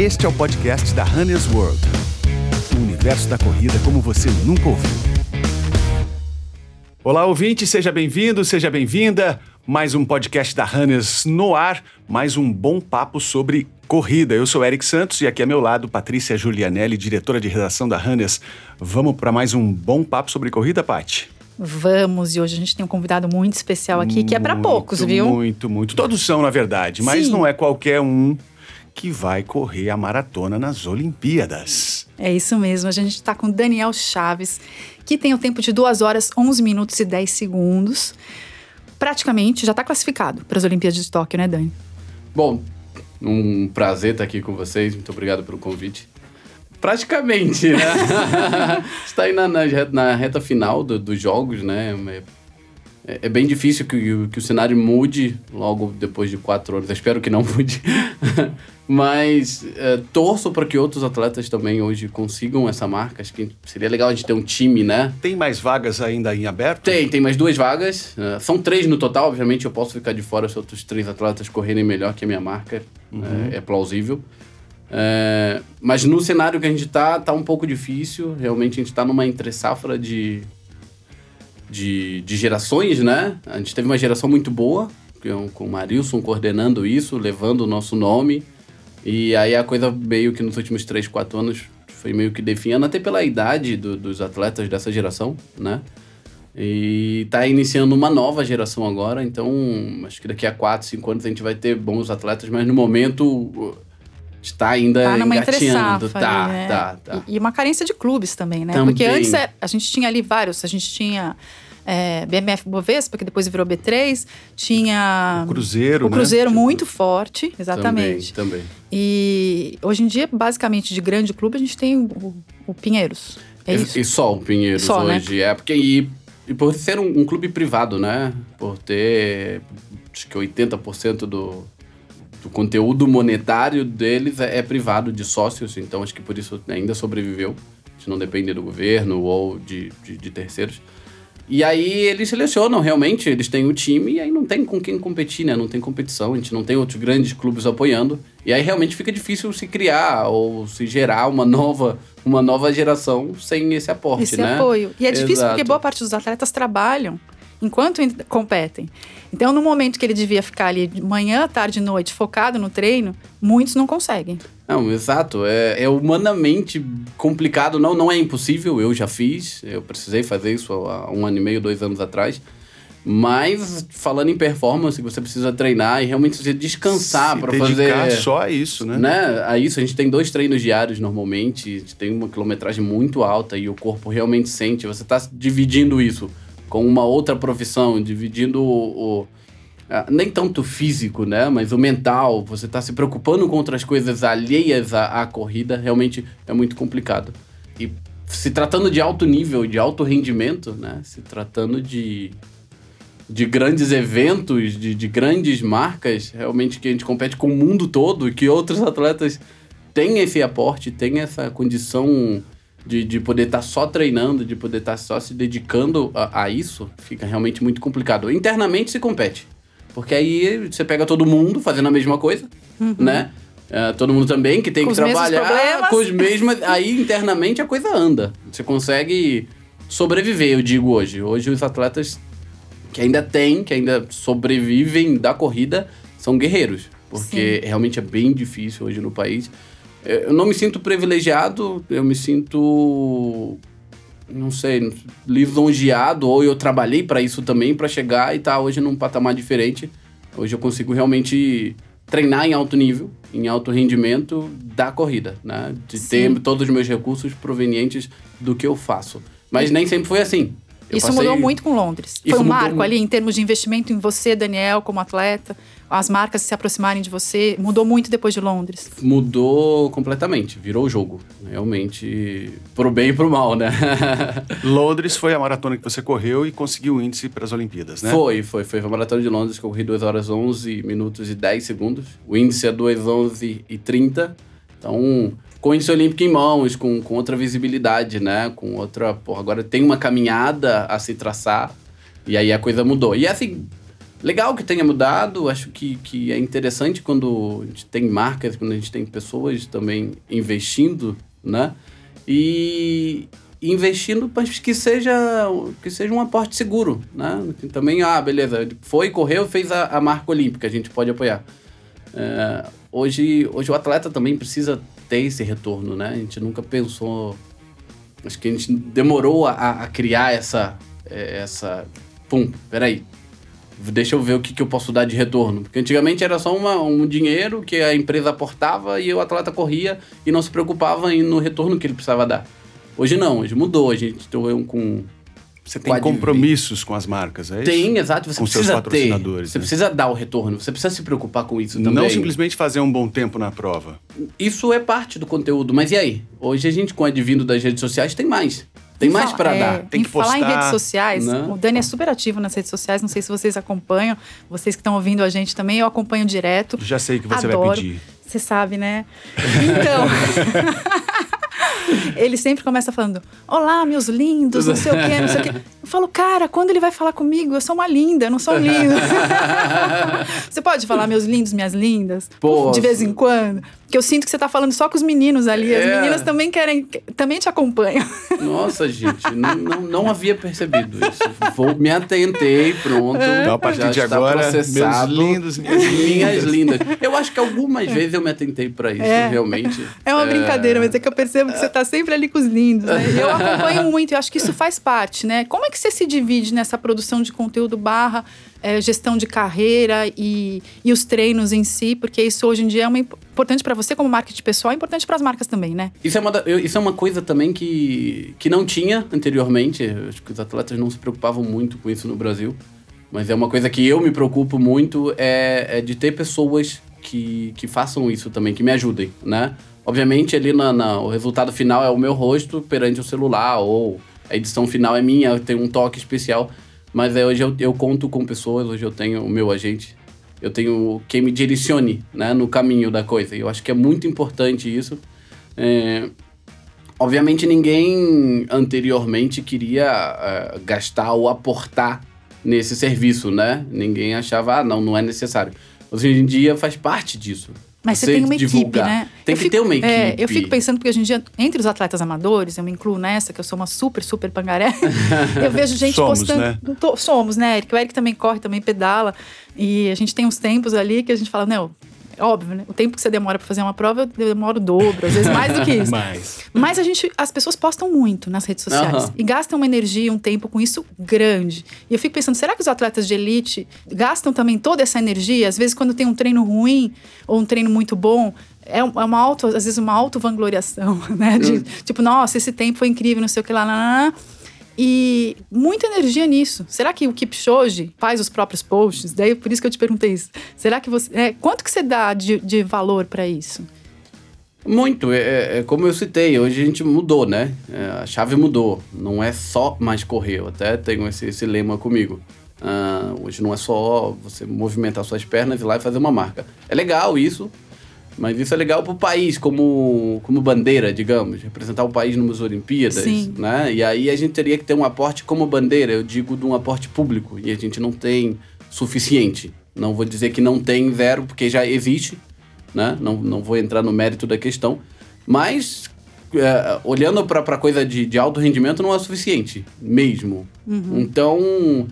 Este é o podcast da Runner's World. O universo da corrida como você nunca ouviu. Olá, ouvinte, seja bem-vindo, seja bem-vinda. Mais um podcast da Runners no ar, mais um bom papo sobre corrida. Eu sou Eric Santos e aqui ao meu lado Patrícia Julianelli, diretora de redação da Runners. Vamos para mais um bom papo sobre corrida, Paty? Vamos, e hoje a gente tem um convidado muito especial aqui, que é para poucos, viu? Muito, muito. Todos são, na verdade, mas Sim. não é qualquer um que vai correr a maratona nas Olimpíadas. É isso mesmo, a gente está com Daniel Chaves, que tem o tempo de 2 horas, 11 minutos e 10 segundos. Praticamente já está classificado para as Olimpíadas de Tóquio, né, Dani? Bom, um prazer estar aqui com vocês. Muito obrigado pelo convite. Praticamente, né? Está aí na, na, na reta final do- dos jogos, né? É, é bem difícil que, o- que o cenário mude logo depois de quatro anos. Eu espero que não mude. Mas é, torço para que outros atletas também hoje consigam essa marca. Acho que seria legal a gente ter um time, né? Tem mais vagas ainda em aberto? Tem, tem mais duas vagas. Uh, são três no total, obviamente eu posso ficar de fora se outros três atletas correrem melhor que a minha marca. É, é plausível. É, mas no cenário que a gente tá, tá um pouco difícil. Realmente a gente tá numa entre-safra de, de, de gerações, né? A gente teve uma geração muito boa, com o Marilson coordenando isso, levando o nosso nome. E aí a coisa meio que nos últimos 3, 4 anos foi meio que definhando, até pela idade do- dos atletas dessa geração, né? E tá iniciando uma nova geração agora, então acho que daqui a 4, 5 anos a gente vai ter bons atletas, mas no momento está ainda Tá numa entre-safra Tá, ali, né? tá, tá. E, e uma carência de clubes também, né? Também. Porque antes é- a gente tinha ali vários, a gente tinha é, BMF Bovespa, que depois virou B3, tinha O Cruzeiro, o né? Cruzeiro muito forte, exatamente. Também, também. E hoje em dia, basicamente, de grande clube, a gente tem o, o Pinheiros. É e, isso. E só o Pinheiros Só, né? hoje. É porque. E, e por ser um, um clube privado, né? Por ter acho que 80% do, do conteúdo monetário deles é, é privado de sócios, então acho que por isso ainda sobreviveu. A gente não depende do governo ou de, de, de terceiros. E aí eles selecionam realmente, eles têm o time e aí não tem com quem competir, né? Não tem competição, a gente não tem outros grandes clubes apoiando. E aí realmente fica difícil se criar ou se gerar uma nova, uma nova geração sem esse aporte, Esse né? apoio. E é difícil Exato. porque boa parte dos atletas trabalham enquanto competem. Então, no momento que ele devia ficar ali de manhã, tarde e noite focado no treino, muitos não conseguem. Não, exato. É, é humanamente complicado. Não, não é impossível. Eu já fiz. Eu precisei fazer isso há um ano e meio, dois anos atrás. Mas, falando em performance, você precisa treinar e realmente você descansar para fazer. só a isso, né? né? A isso, a gente tem dois treinos diários normalmente, a gente tem uma quilometragem muito alta e o corpo realmente sente. Você está dividindo isso com uma outra profissão, dividindo o. o- nem tanto físico, né? Mas o mental, você está se preocupando com outras coisas alheias à, à corrida, realmente é muito complicado. E se tratando de alto nível, de alto rendimento, né? Se tratando de de grandes eventos, de, de grandes marcas, realmente que a gente compete com o mundo todo e que outros atletas têm esse aporte, têm essa condição de, de poder estar só treinando, de poder estar só se dedicando a, a isso, fica realmente muito complicado. Internamente se compete, porque aí você pega todo mundo fazendo a mesma coisa, né? É, todo mundo também que tem Com que trabalhar com os mesmos. Aí internamente a coisa anda. Você consegue sobreviver, eu digo hoje. Hoje os atletas que ainda tem, que ainda sobrevivem da corrida, são guerreiros. Porque realmente é bem difícil hoje no país. Eh, Eu não me sinto privilegiado, eu me sinto. Não sei, lisonjeado, ou eu trabalhei para isso também, para chegar e estar hoje num patamar diferente. Hoje eu consigo realmente treinar em alto nível, em alto rendimento da corrida, né? De Sim. ter todos os meus recursos provenientes do que eu faço. Mas nem sempre foi assim. Eu Isso passei- mudou muito com Londres. Isso Foi um marco mu- ali em termos de investimento em você, Daniel, como atleta, as marcas se aproximarem de você. Mudou muito depois de Londres. Mudou completamente, virou o jogo. Realmente, pro bem e pro mal, né? Londres foi a maratona que você correu e conseguiu o índice para as Olimpíadas, né? Foi, foi. Foi a Maratona de Londres que eu corri 2 horas 11 minutos e 10 segundos. O índice é 2 11 e 30. Então, com o índice olímpico em mãos, com, com outra visibilidade, né? Com outra... Porra, agora tem uma caminhada a se traçar. E aí a coisa mudou. E assim, legal que tenha mudado, acho que, que é interessante quando a gente tem marcas, quando a gente tem pessoas também investindo, né? E investindo para que seja que seja um aporte seguro, né? Também, ah, beleza, foi, correu, fez a, a marca olímpica, a gente pode apoiar. É, hoje, hoje o atleta também precisa ter esse retorno, né? A gente nunca pensou, acho que a gente demorou a, a criar essa, essa, pum, peraí, deixa eu ver o que, que eu posso dar de retorno. Porque antigamente era só uma, um dinheiro que a empresa aportava e o atleta corria e não se preocupava no retorno que ele precisava dar. Hoje não, hoje mudou. A gente tem com. Você tem compromissos com as marcas, é isso? Tem, exato. Você com precisa seus patrocinadores. Ter, você né? precisa dar o retorno, você precisa se preocupar com isso também. Não simplesmente fazer um bom tempo na prova. Isso é parte do conteúdo, mas e aí? Hoje a gente, com o advindo das redes sociais, tem mais. Tem em mais para é, dar. Tem que postar. falar em redes sociais, né? o Dani é super ativo nas redes sociais. Não sei se vocês acompanham, vocês que estão ouvindo a gente também, eu acompanho direto. Já sei o que você Adoro. vai pedir. Você sabe, né? Então. ele sempre começa falando: Olá, meus lindos, não sei o quê, não sei o quê. Eu falo, cara, quando ele vai falar comigo? Eu sou uma linda, eu não sou um lindo. você pode falar, meus lindos, minhas lindas? Posso. De vez em quando? Porque eu sinto que você tá falando só com os meninos ali. É. As meninas também querem, também te acompanham. Nossa, gente, não, não, não havia percebido isso. Vou, me atentei, pronto. Então, a partir de agora, processado. meus lindos, minhas lindas. Minhas lindas. Eu acho que algumas vezes eu me atentei para isso, é. realmente. É uma é... brincadeira, mas é que eu percebo que você tá sempre ali com os lindos, né? Eu acompanho muito, eu acho que isso faz parte, né? Como é que você se divide nessa produção de conteúdo barra é, gestão de carreira e, e os treinos em si, porque isso hoje em dia é uma, importante para você como marketing pessoal, é importante para as marcas também, né? Isso é, uma, isso é uma coisa também que, que não tinha anteriormente. Acho que os atletas não se preocupavam muito com isso no Brasil. Mas é uma coisa que eu me preocupo muito é, é de ter pessoas que, que façam isso também, que me ajudem, né? Obviamente, ali na, na, o resultado final é o meu rosto perante o celular, ou a edição final é minha, tem um toque especial. Mas é, hoje eu, eu conto com pessoas, hoje eu tenho o meu agente, eu tenho quem me direcione né, no caminho da coisa. E eu acho que é muito importante isso. É, obviamente ninguém anteriormente queria uh, gastar ou aportar nesse serviço, né? Ninguém achava, ah, não, não é necessário. Hoje em dia faz parte disso. Mas você, você tem uma divulgar. equipe, né? Tem eu que fico, ter uma equipe. É, eu fico pensando, porque hoje em dia, entre os atletas amadores, eu me incluo nessa, que eu sou uma super, super pangaré. eu vejo gente somos, postando. Né? Tô, somos, né, Eric? O Eric também corre, também pedala. E a gente tem uns tempos ali que a gente fala, não, óbvio, né? O tempo que você demora para fazer uma prova, eu demoro o dobro, às vezes mais do que isso. mais. Mas a gente, as pessoas postam muito nas redes sociais uhum. e gastam uma energia, um tempo com isso grande. E eu fico pensando, será que os atletas de elite gastam também toda essa energia? Às vezes, quando tem um treino ruim ou um treino muito bom, é uma auto, às vezes uma auto-vangloriação, né? De, hum. Tipo, nossa, esse tempo foi incrível, não sei o que lá, lá, lá e muita energia nisso. Será que o Kipchoge faz os próprios posts? Daí por isso que eu te perguntei isso. Será que você. É, quanto que você dá de, de valor para isso? Muito, é, é, é, como eu citei, hoje a gente mudou, né? É, a chave mudou. Não é só mais correr. Eu até tenho esse, esse lema comigo. Uh, hoje não é só você movimentar suas pernas e ir lá e fazer uma marca. É legal isso, mas isso é legal para o país, como, como bandeira, digamos, representar o país numas Olimpíadas, Sim. né? E aí a gente teria que ter um aporte como bandeira, eu digo de um aporte público, e a gente não tem suficiente. Não vou dizer que não tem zero, porque já existe, né? Não, não vou entrar no mérito da questão, mas é, olhando para coisa de, de alto rendimento não é suficiente, mesmo. Uhum. Então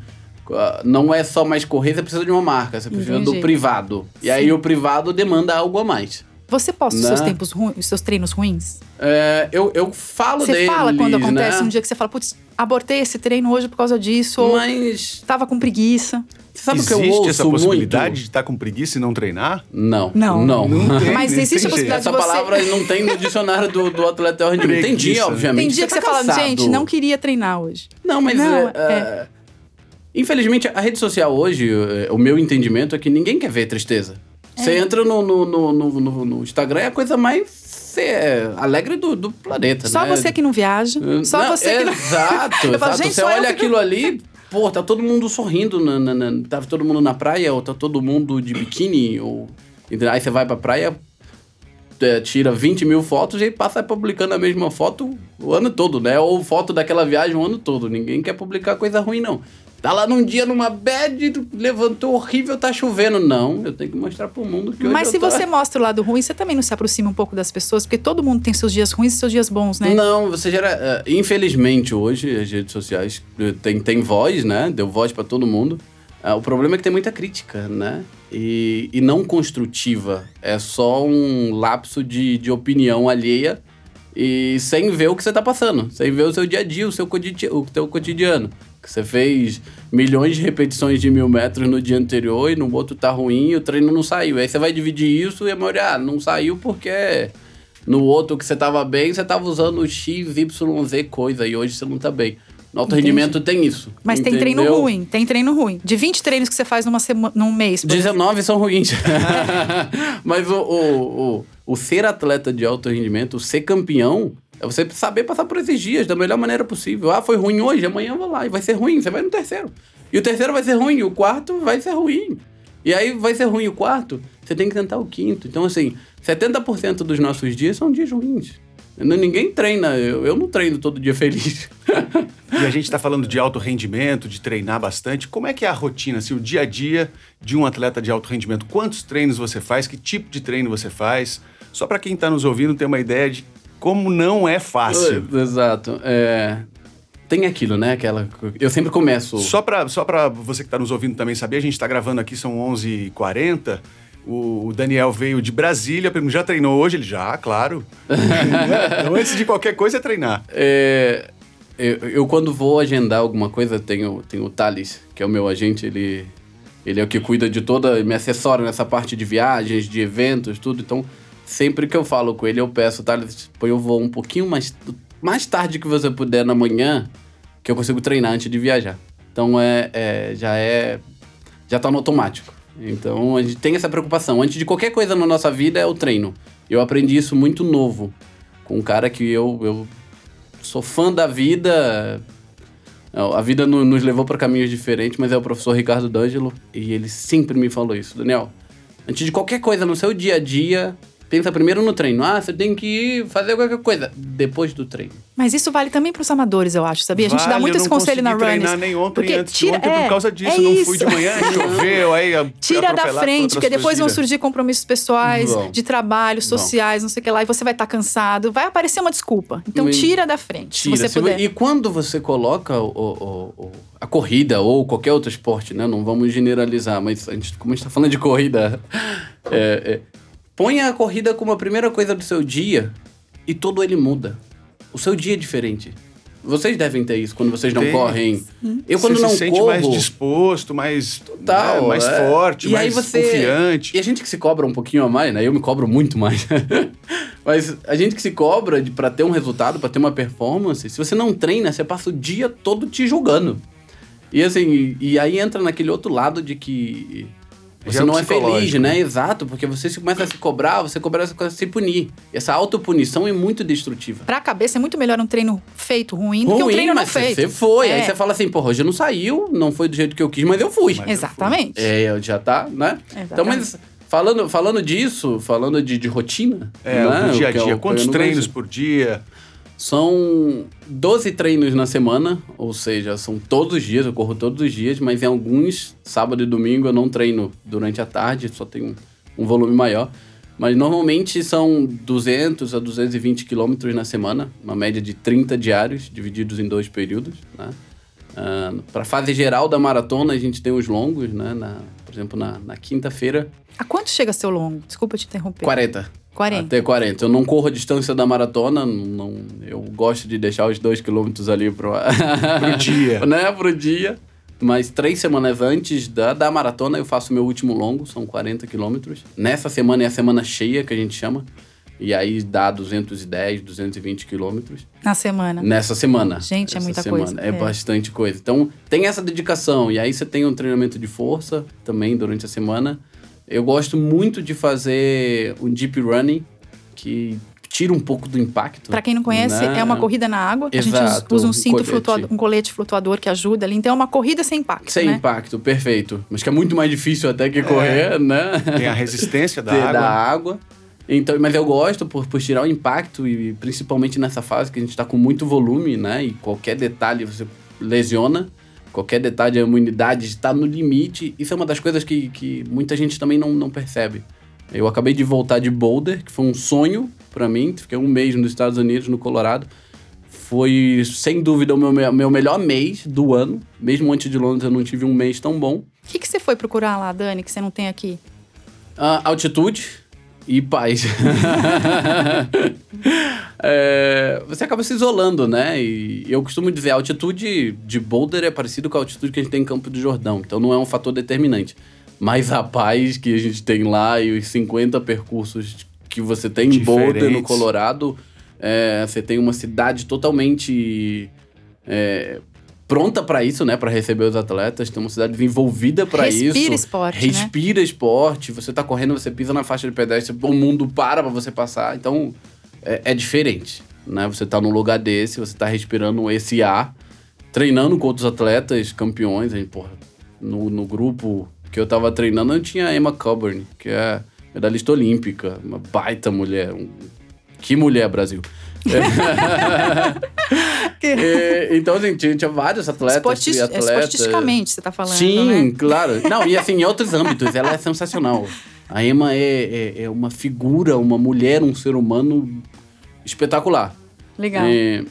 não é só mais correr, você precisa de uma marca, você precisa Entendi. do privado. E Sim. aí o privado demanda algo a mais. Você posta os seus né? tempos ruins, os seus treinos ruins? É, eu, eu falo você deles, Você fala quando acontece né? um dia que você fala, putz, abortei esse treino hoje por causa disso. Mas. Tava com preguiça. Você sabe existe que eu ouço essa possibilidade muito? de estar tá com preguiça e não treinar? Não. Não. Não. não tem, Mas existe a possibilidade Essa de você... palavra não tem no dicionário do, do atleta rendimento. Tem dia, obviamente. Tem dia que você, tá fala, gente, não queria treinar hoje. Não, mas. Não, é, é... Infelizmente, a rede social hoje, eh, o meu entendimento é que ninguém quer ver tristeza. É. Você entra no, no, no, no, no Instagram, é a coisa mais é, alegre do, do planeta, Só né? você que não viaja. Só não, você que não... Exato, falo, exato. você olha aquilo ali, pô, tá todo mundo sorrindo, na, na, na, tá todo mundo na praia, ou tá todo mundo de biquíni, ou... Aí você vai pra praia, é, tira 20 mil fotos e passa publicando a mesma foto o ano todo, né? Ou foto daquela viagem o ano todo. Ninguém quer publicar coisa ruim, não. Tá lá num dia numa bad, levantou horrível, tá chovendo. Não, eu tenho que mostrar pro mundo que hoje Mas se tô... você mostra o lado ruim, você também não se aproxima um pouco das pessoas, porque todo mundo tem seus dias ruins e seus dias bons, né? Não, você gera. Uh, infelizmente, hoje, as redes sociais uh, tem, tem voz, né? Deu voz para todo mundo. Uh, o problema é que tem muita crítica, né? E, e não construtiva. É só um lapso de, de opinião alheia e sem ver o que você tá passando, sem ver o seu dia a dia, o seu o teu cotidiano. Que você fez milhões de repetições de mil metros no dia anterior e no outro tá ruim e o treino não saiu. Aí você vai dividir isso e a maioria, ah, não saiu porque no outro que você tava bem, você tava usando X, Y, Z coisa e hoje você não tá bem. No alto Entendi. rendimento tem isso. Mas entendeu? tem treino ruim, tem treino ruim. De 20 treinos que você faz numa semana, num mês. 19 são ruins. Mas o, o, o, o ser atleta de alto rendimento, o ser campeão, é você saber passar por esses dias da melhor maneira possível. Ah, foi ruim hoje, amanhã eu vou lá e vai ser ruim, você vai no terceiro. E o terceiro vai ser ruim, o quarto vai ser ruim. E aí vai ser ruim o quarto, você tem que tentar o quinto. Então, assim, 70% dos nossos dias são dias ruins. Ninguém treina, eu, eu não treino todo dia feliz. e a gente está falando de alto rendimento, de treinar bastante. Como é que é a rotina, assim, o dia a dia de um atleta de alto rendimento? Quantos treinos você faz? Que tipo de treino você faz? Só para quem está nos ouvindo ter uma ideia de como não é fácil. Exato. É, tem aquilo, né? Aquela. Eu sempre começo. Só para só pra você que está nos ouvindo também saber, a gente está gravando aqui, são 11h40. O Daniel veio de Brasília, já treinou hoje? Ele já, claro. então, antes de qualquer coisa é treinar. É, eu, eu, quando vou agendar alguma coisa, tenho, tenho o Thales, que é o meu agente, ele, ele é o que cuida de toda, me assessora nessa parte de viagens, de eventos, tudo. Então, sempre que eu falo com ele, eu peço, Thales, põe eu vou um pouquinho mais, mais tarde que você puder na manhã, que eu consigo treinar antes de viajar. Então, é, é já é. Já tá no automático. Então a gente tem essa preocupação. Antes de qualquer coisa na nossa vida é o treino. Eu aprendi isso muito novo. Com um cara que eu, eu sou fã da vida. A vida nos levou para caminhos diferentes, mas é o professor Ricardo D'Angelo. E ele sempre me falou isso. Daniel, antes de qualquer coisa no seu dia a dia, pensa primeiro no treino. Ah, você tem que ir fazer qualquer coisa depois do treino. Mas isso vale também para os amadores, eu acho, sabia? Vale, a gente dá muito esse conselho na Runners. Eu não nem ontem porque antes tira, de ontem é, por causa disso. É não fui de manhã, choveu, aí Tira da frente, porque depois vão surgir compromissos pessoais, Bom. de trabalho, sociais, Bom. não sei o que lá, e você vai estar tá cansado. Vai aparecer uma desculpa. Então tira da frente, tira, se você puder. E quando você coloca o, o, o, a corrida ou qualquer outro esporte, né? Não vamos generalizar, mas a gente, como a gente está falando de corrida, é, é Ponha a corrida como a primeira coisa do seu dia e todo ele muda. O seu dia é diferente. Vocês devem ter isso quando vocês não Tem. correm. Eu quando você não se sente corro, mais disposto, mais total, né, mais é. forte, e mais você, confiante. E a gente que se cobra um pouquinho a mais, né? Eu me cobro muito mais. Mas a gente que se cobra para ter um resultado, para ter uma performance, se você não treina, você passa o dia todo te julgando. E assim, e aí entra naquele outro lado de que você é não é feliz, né? Exato, porque você começa a se cobrar, você começa a se punir. Essa autopunição é muito destrutiva. Pra cabeça é muito melhor um treino feito ruim, do que um treino não feito. Você foi, é. aí você fala assim, porra, hoje não saiu, não foi do jeito que eu quis, mas eu fui. Mas Exatamente. Eu fui. É, já tá, né? Exatamente. Então, mas falando, falando disso, falando de, de rotina. É, né? do dia a dia. É Quantos treinos por dia? São 12 treinos na semana, ou seja, são todos os dias, eu corro todos os dias, mas em alguns, sábado e domingo, eu não treino durante a tarde, só tenho um volume maior. Mas normalmente são 200 a 220 quilômetros na semana, uma média de 30 diários, divididos em dois períodos. Né? Uh, Para a fase geral da maratona, a gente tem os longos, né? Na, por exemplo, na, na quinta-feira. A quanto chega seu longo? Desculpa te interromper. 40. 40. Até 40. Eu não corro a distância da maratona, não, eu gosto de deixar os dois quilômetros ali pro, pro dia. né, pro dia. Mas três semanas antes da, da maratona eu faço meu último longo, são 40 quilômetros. Nessa semana é a semana cheia, que a gente chama. E aí dá 210, 220 quilômetros. Na semana? Nessa semana. Gente, é muita semana. coisa. É, é, bastante coisa. Então, tem essa dedicação. E aí você tem um treinamento de força também durante a semana. Eu gosto muito de fazer um deep running, que tira um pouco do impacto. Para quem não conhece, né? é uma corrida na água. Exato, a gente usa um cinto colete. flutuador, um colete flutuador que ajuda ali. Então é uma corrida sem impacto. Sem né? impacto, perfeito. Mas que é muito mais difícil até que correr, é. né? Tem a resistência da água. Da água. Então, mas eu gosto por, por tirar o impacto e principalmente nessa fase que a gente está com muito volume, né? E qualquer detalhe você lesiona. Qualquer detalhe, a imunidade está no limite. Isso é uma das coisas que, que muita gente também não, não percebe. Eu acabei de voltar de Boulder, que foi um sonho para mim. Fiquei um mês nos Estados Unidos, no Colorado. Foi, sem dúvida, o meu, meu melhor mês do ano. Mesmo antes de Londres, eu não tive um mês tão bom. O que, que você foi procurar lá, Dani, que você não tem aqui? Uh, altitude e paz. é, você acaba se isolando, né? E eu costumo dizer, a altitude de Boulder é parecido com a altitude que a gente tem em Campo do Jordão. Então não é um fator determinante. Mas a paz que a gente tem lá e os 50 percursos que você tem em Boulder, no Colorado, é, você tem uma cidade totalmente é, pronta para isso, né? Para receber os atletas. Tem uma cidade desenvolvida para isso. Respira esporte. Né? Respira né? esporte. Você tá correndo, você pisa na faixa de pedestre, o mundo para para você passar. Então é, é, diferente, né? Você tá num lugar desse, você tá respirando esse ar, treinando com outros atletas campeões. Aí, porra, no, no grupo que eu tava treinando, eu tinha a Emma Coburn, que é medalhista olímpica, uma baita mulher, um que mulher, Brasil. é, então, assim, tinha, tinha vários atletas Esportis, e atletas. Esportisticamente, você tá falando, Sim, né? claro. Não, e assim, em outros âmbitos, ela é sensacional. A Emma é, é, é, uma figura, uma mulher, um ser humano espetacular. Legal. É,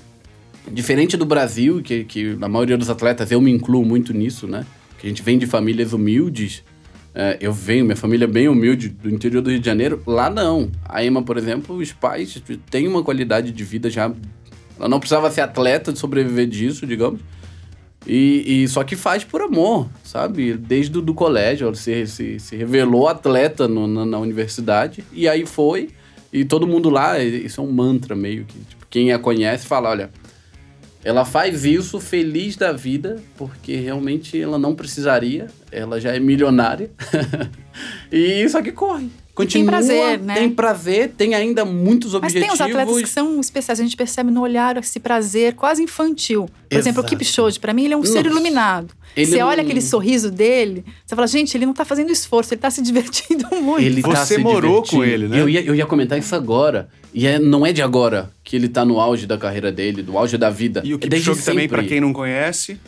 diferente do Brasil, que, que na maioria dos atletas, eu me incluo muito nisso, né? Que a gente vem de famílias humildes, é, eu venho, minha família é bem humilde, do interior do Rio de Janeiro. Lá não. A Emma, por exemplo, os pais têm uma qualidade de vida já. Ela não precisava ser atleta de sobreviver disso, digamos. E, e só que faz por amor, sabe? Desde o do colégio, ela se, se, se revelou atleta no, na, na, universidade. E aí foi. E todo mundo lá, isso é um mantra meio que. Tipo, quem a conhece fala: olha, ela faz isso feliz da vida, porque realmente ela não precisaria, ela já é milionária. e isso aqui corre. Continua, tem prazer, né? Tem prazer, tem ainda muitos objetivos. Mas tem os atletas que são especiais, a gente percebe no olhar esse prazer quase infantil. Por Exato. exemplo, o Kipchoge, para mim, ele é um Nossa. ser iluminado. Ele você não... olha aquele sorriso dele, você fala, gente, ele não tá fazendo esforço, ele tá se divertindo muito. Ele tá você morou com ele, né? Eu ia, eu ia comentar isso agora. E é, não é de agora que ele tá no auge da carreira dele, do auge da vida. E o é Kipchoge é também, para quem não conhece,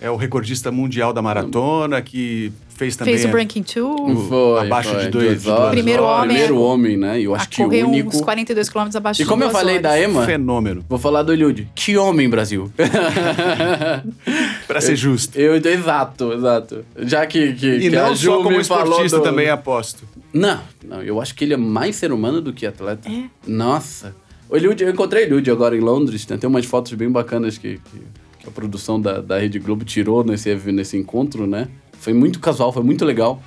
é o recordista mundial da maratona, que fez também. Fez o Breaking Two. Foi. Abaixo foi, de dois, de horas. Primeiro homem. Primeiro homem, né? E eu acho que o único. uns 42 km abaixo e de E como eu falei horas. da Emma. Fenômeno. Vou falar do Eliud. Que homem, Brasil. pra ser justo. Eu, eu, exato, exato. Já que. que e que não só como esportista do... também aposto. Não, não. Eu acho que ele é mais ser humano do que atleta. É. Nossa. O Eliud, eu encontrei o Eliud agora em Londres. Tem umas fotos bem bacanas que, que, que a produção da, da Rede Globo tirou nesse, nesse encontro, né? Foi muito casual, foi muito legal.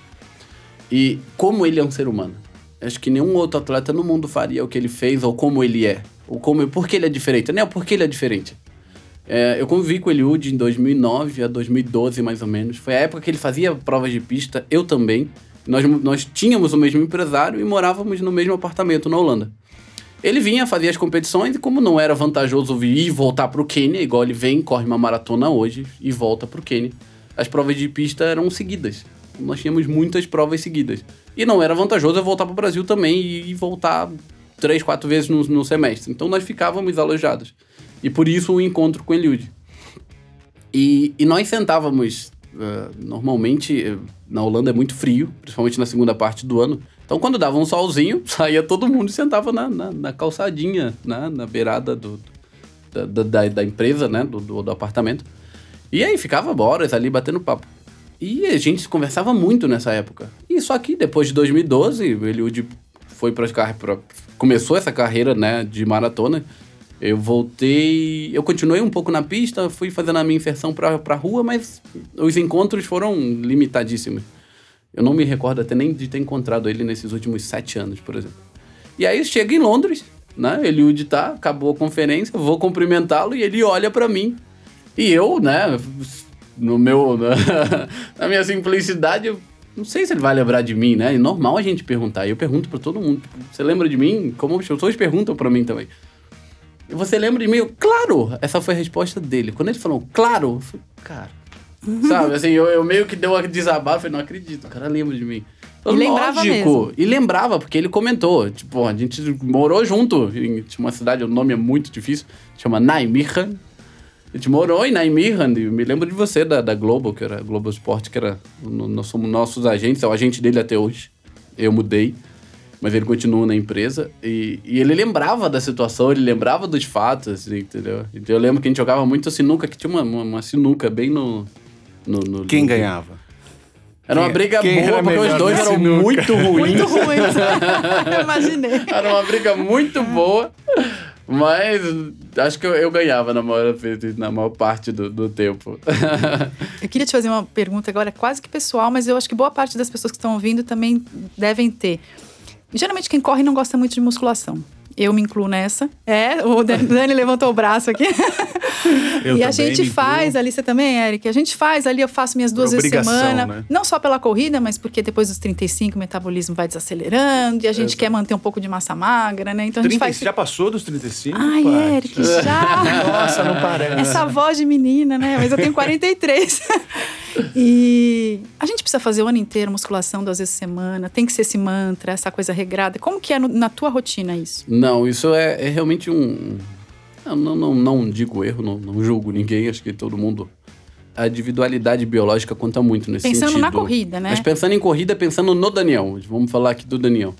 E como ele é um ser humano. Acho que nenhum outro atleta no mundo faria o que ele fez ou como ele é. Ou como, por que ele é diferente. Não, por que ele é diferente. É, eu convivi com o Eliud em 2009 a 2012, mais ou menos. Foi a época que ele fazia provas de pista, eu também. Nós, nós tínhamos o mesmo empresário e morávamos no mesmo apartamento na Holanda. Ele vinha, fazia as competições e como não era vantajoso vir e voltar para o Quênia, igual ele vem, corre uma maratona hoje e volta para o Quênia, as provas de pista eram seguidas nós tínhamos muitas provas seguidas. E não era vantajoso eu voltar para o Brasil também e, voltar três, quatro vezes no, no, semestre. Então nós ficávamos alojados. E por isso o encontro com Eliud. E, e nós sentávamos, uh, normalmente, na Holanda é muito frio, principalmente na segunda parte do ano. Então quando dava um solzinho, saía todo mundo e sentava na, na, na calçadinha, na, na beirada do, da, da, da, empresa, né, do, do, do apartamento. E aí ficava horas ali batendo papo. E a gente conversava muito nessa época. E só que depois de 2012, o Eliud foi para pra, começou essa carreira, né, de maratona. Eu voltei, eu continuei um pouco na pista, fui fazendo a minha inserção para pra rua, mas os encontros foram limitadíssimos. Eu não me recordo até nem de ter encontrado ele nesses últimos sete anos, por exemplo. E aí chega em Londres, né? Eliud tá, acabou a conferência, vou cumprimentá-lo e ele olha para mim. E eu, né, no meu. Na, na, minha simplicidade, eu não sei se ele vai lembrar de mim, né? É normal a gente perguntar. E eu pergunto para todo mundo. Você lembra de mim? Como as pessoas perguntam para mim também. E você lembra de mim? Eu, claro! Essa foi a resposta dele. Quando ele falou, claro, eu falei, cara. Sabe, assim, eu, eu meio que deu uma desabafo, falei, não acredito, o cara lembra de mim. e lembrava mesmo. E lembrava, porque ele comentou. Tipo, a gente morou junto em uma cidade, o nome é muito difícil, chama Nijmegen. A gente morou em Nijmegen, eu me lembro de você, da, da Globo, que era Globo Esporte, que era. Nós somos nossos agentes, é o agente dele até hoje. Eu mudei, mas ele continua na empresa. E, e ele lembrava da situação, ele lembrava dos fatos, assim, entendeu? Então eu lembro que a gente jogava muito sinuca, que tinha uma, uma, uma sinuca bem no. no, no Quem no- ganhava? Era uma briga quem boa, porque os dois eram sinuca? muito ruins. Muito ruim. Eu imaginei. Era uma briga muito boa, mas acho que eu, eu ganhava na maior, na maior parte do, do tempo. Eu queria te fazer uma pergunta agora, quase que pessoal, mas eu acho que boa parte das pessoas que estão ouvindo também devem ter. Geralmente quem corre não gosta muito de musculação. Eu me incluo nessa. É, o Dan- Dani levantou o braço aqui. Eu e a gente faz ali, você também, Eric? A gente faz ali, eu faço minhas duas vezes semana. né? Não só pela corrida, mas porque depois dos 35 o metabolismo vai desacelerando e a gente Exato. quer manter um pouco de massa magra, né? Então a gente 30, faz. Já passou dos 35? Ai, pai? Eric, já! Nossa, não parece. Essa voz de menina, né? Mas eu tenho 43. e a gente precisa fazer o ano inteiro musculação duas vezes por semana. Tem que ser esse mantra, essa coisa regrada. Como que é no- na tua rotina isso? Não, isso é, é realmente um. Não, não, não digo erro, não, não julgo ninguém, acho que todo mundo. A individualidade biológica conta muito nesse Pensando sentido. na corrida, né? Mas pensando em corrida, pensando no Daniel. Vamos falar aqui do Daniel.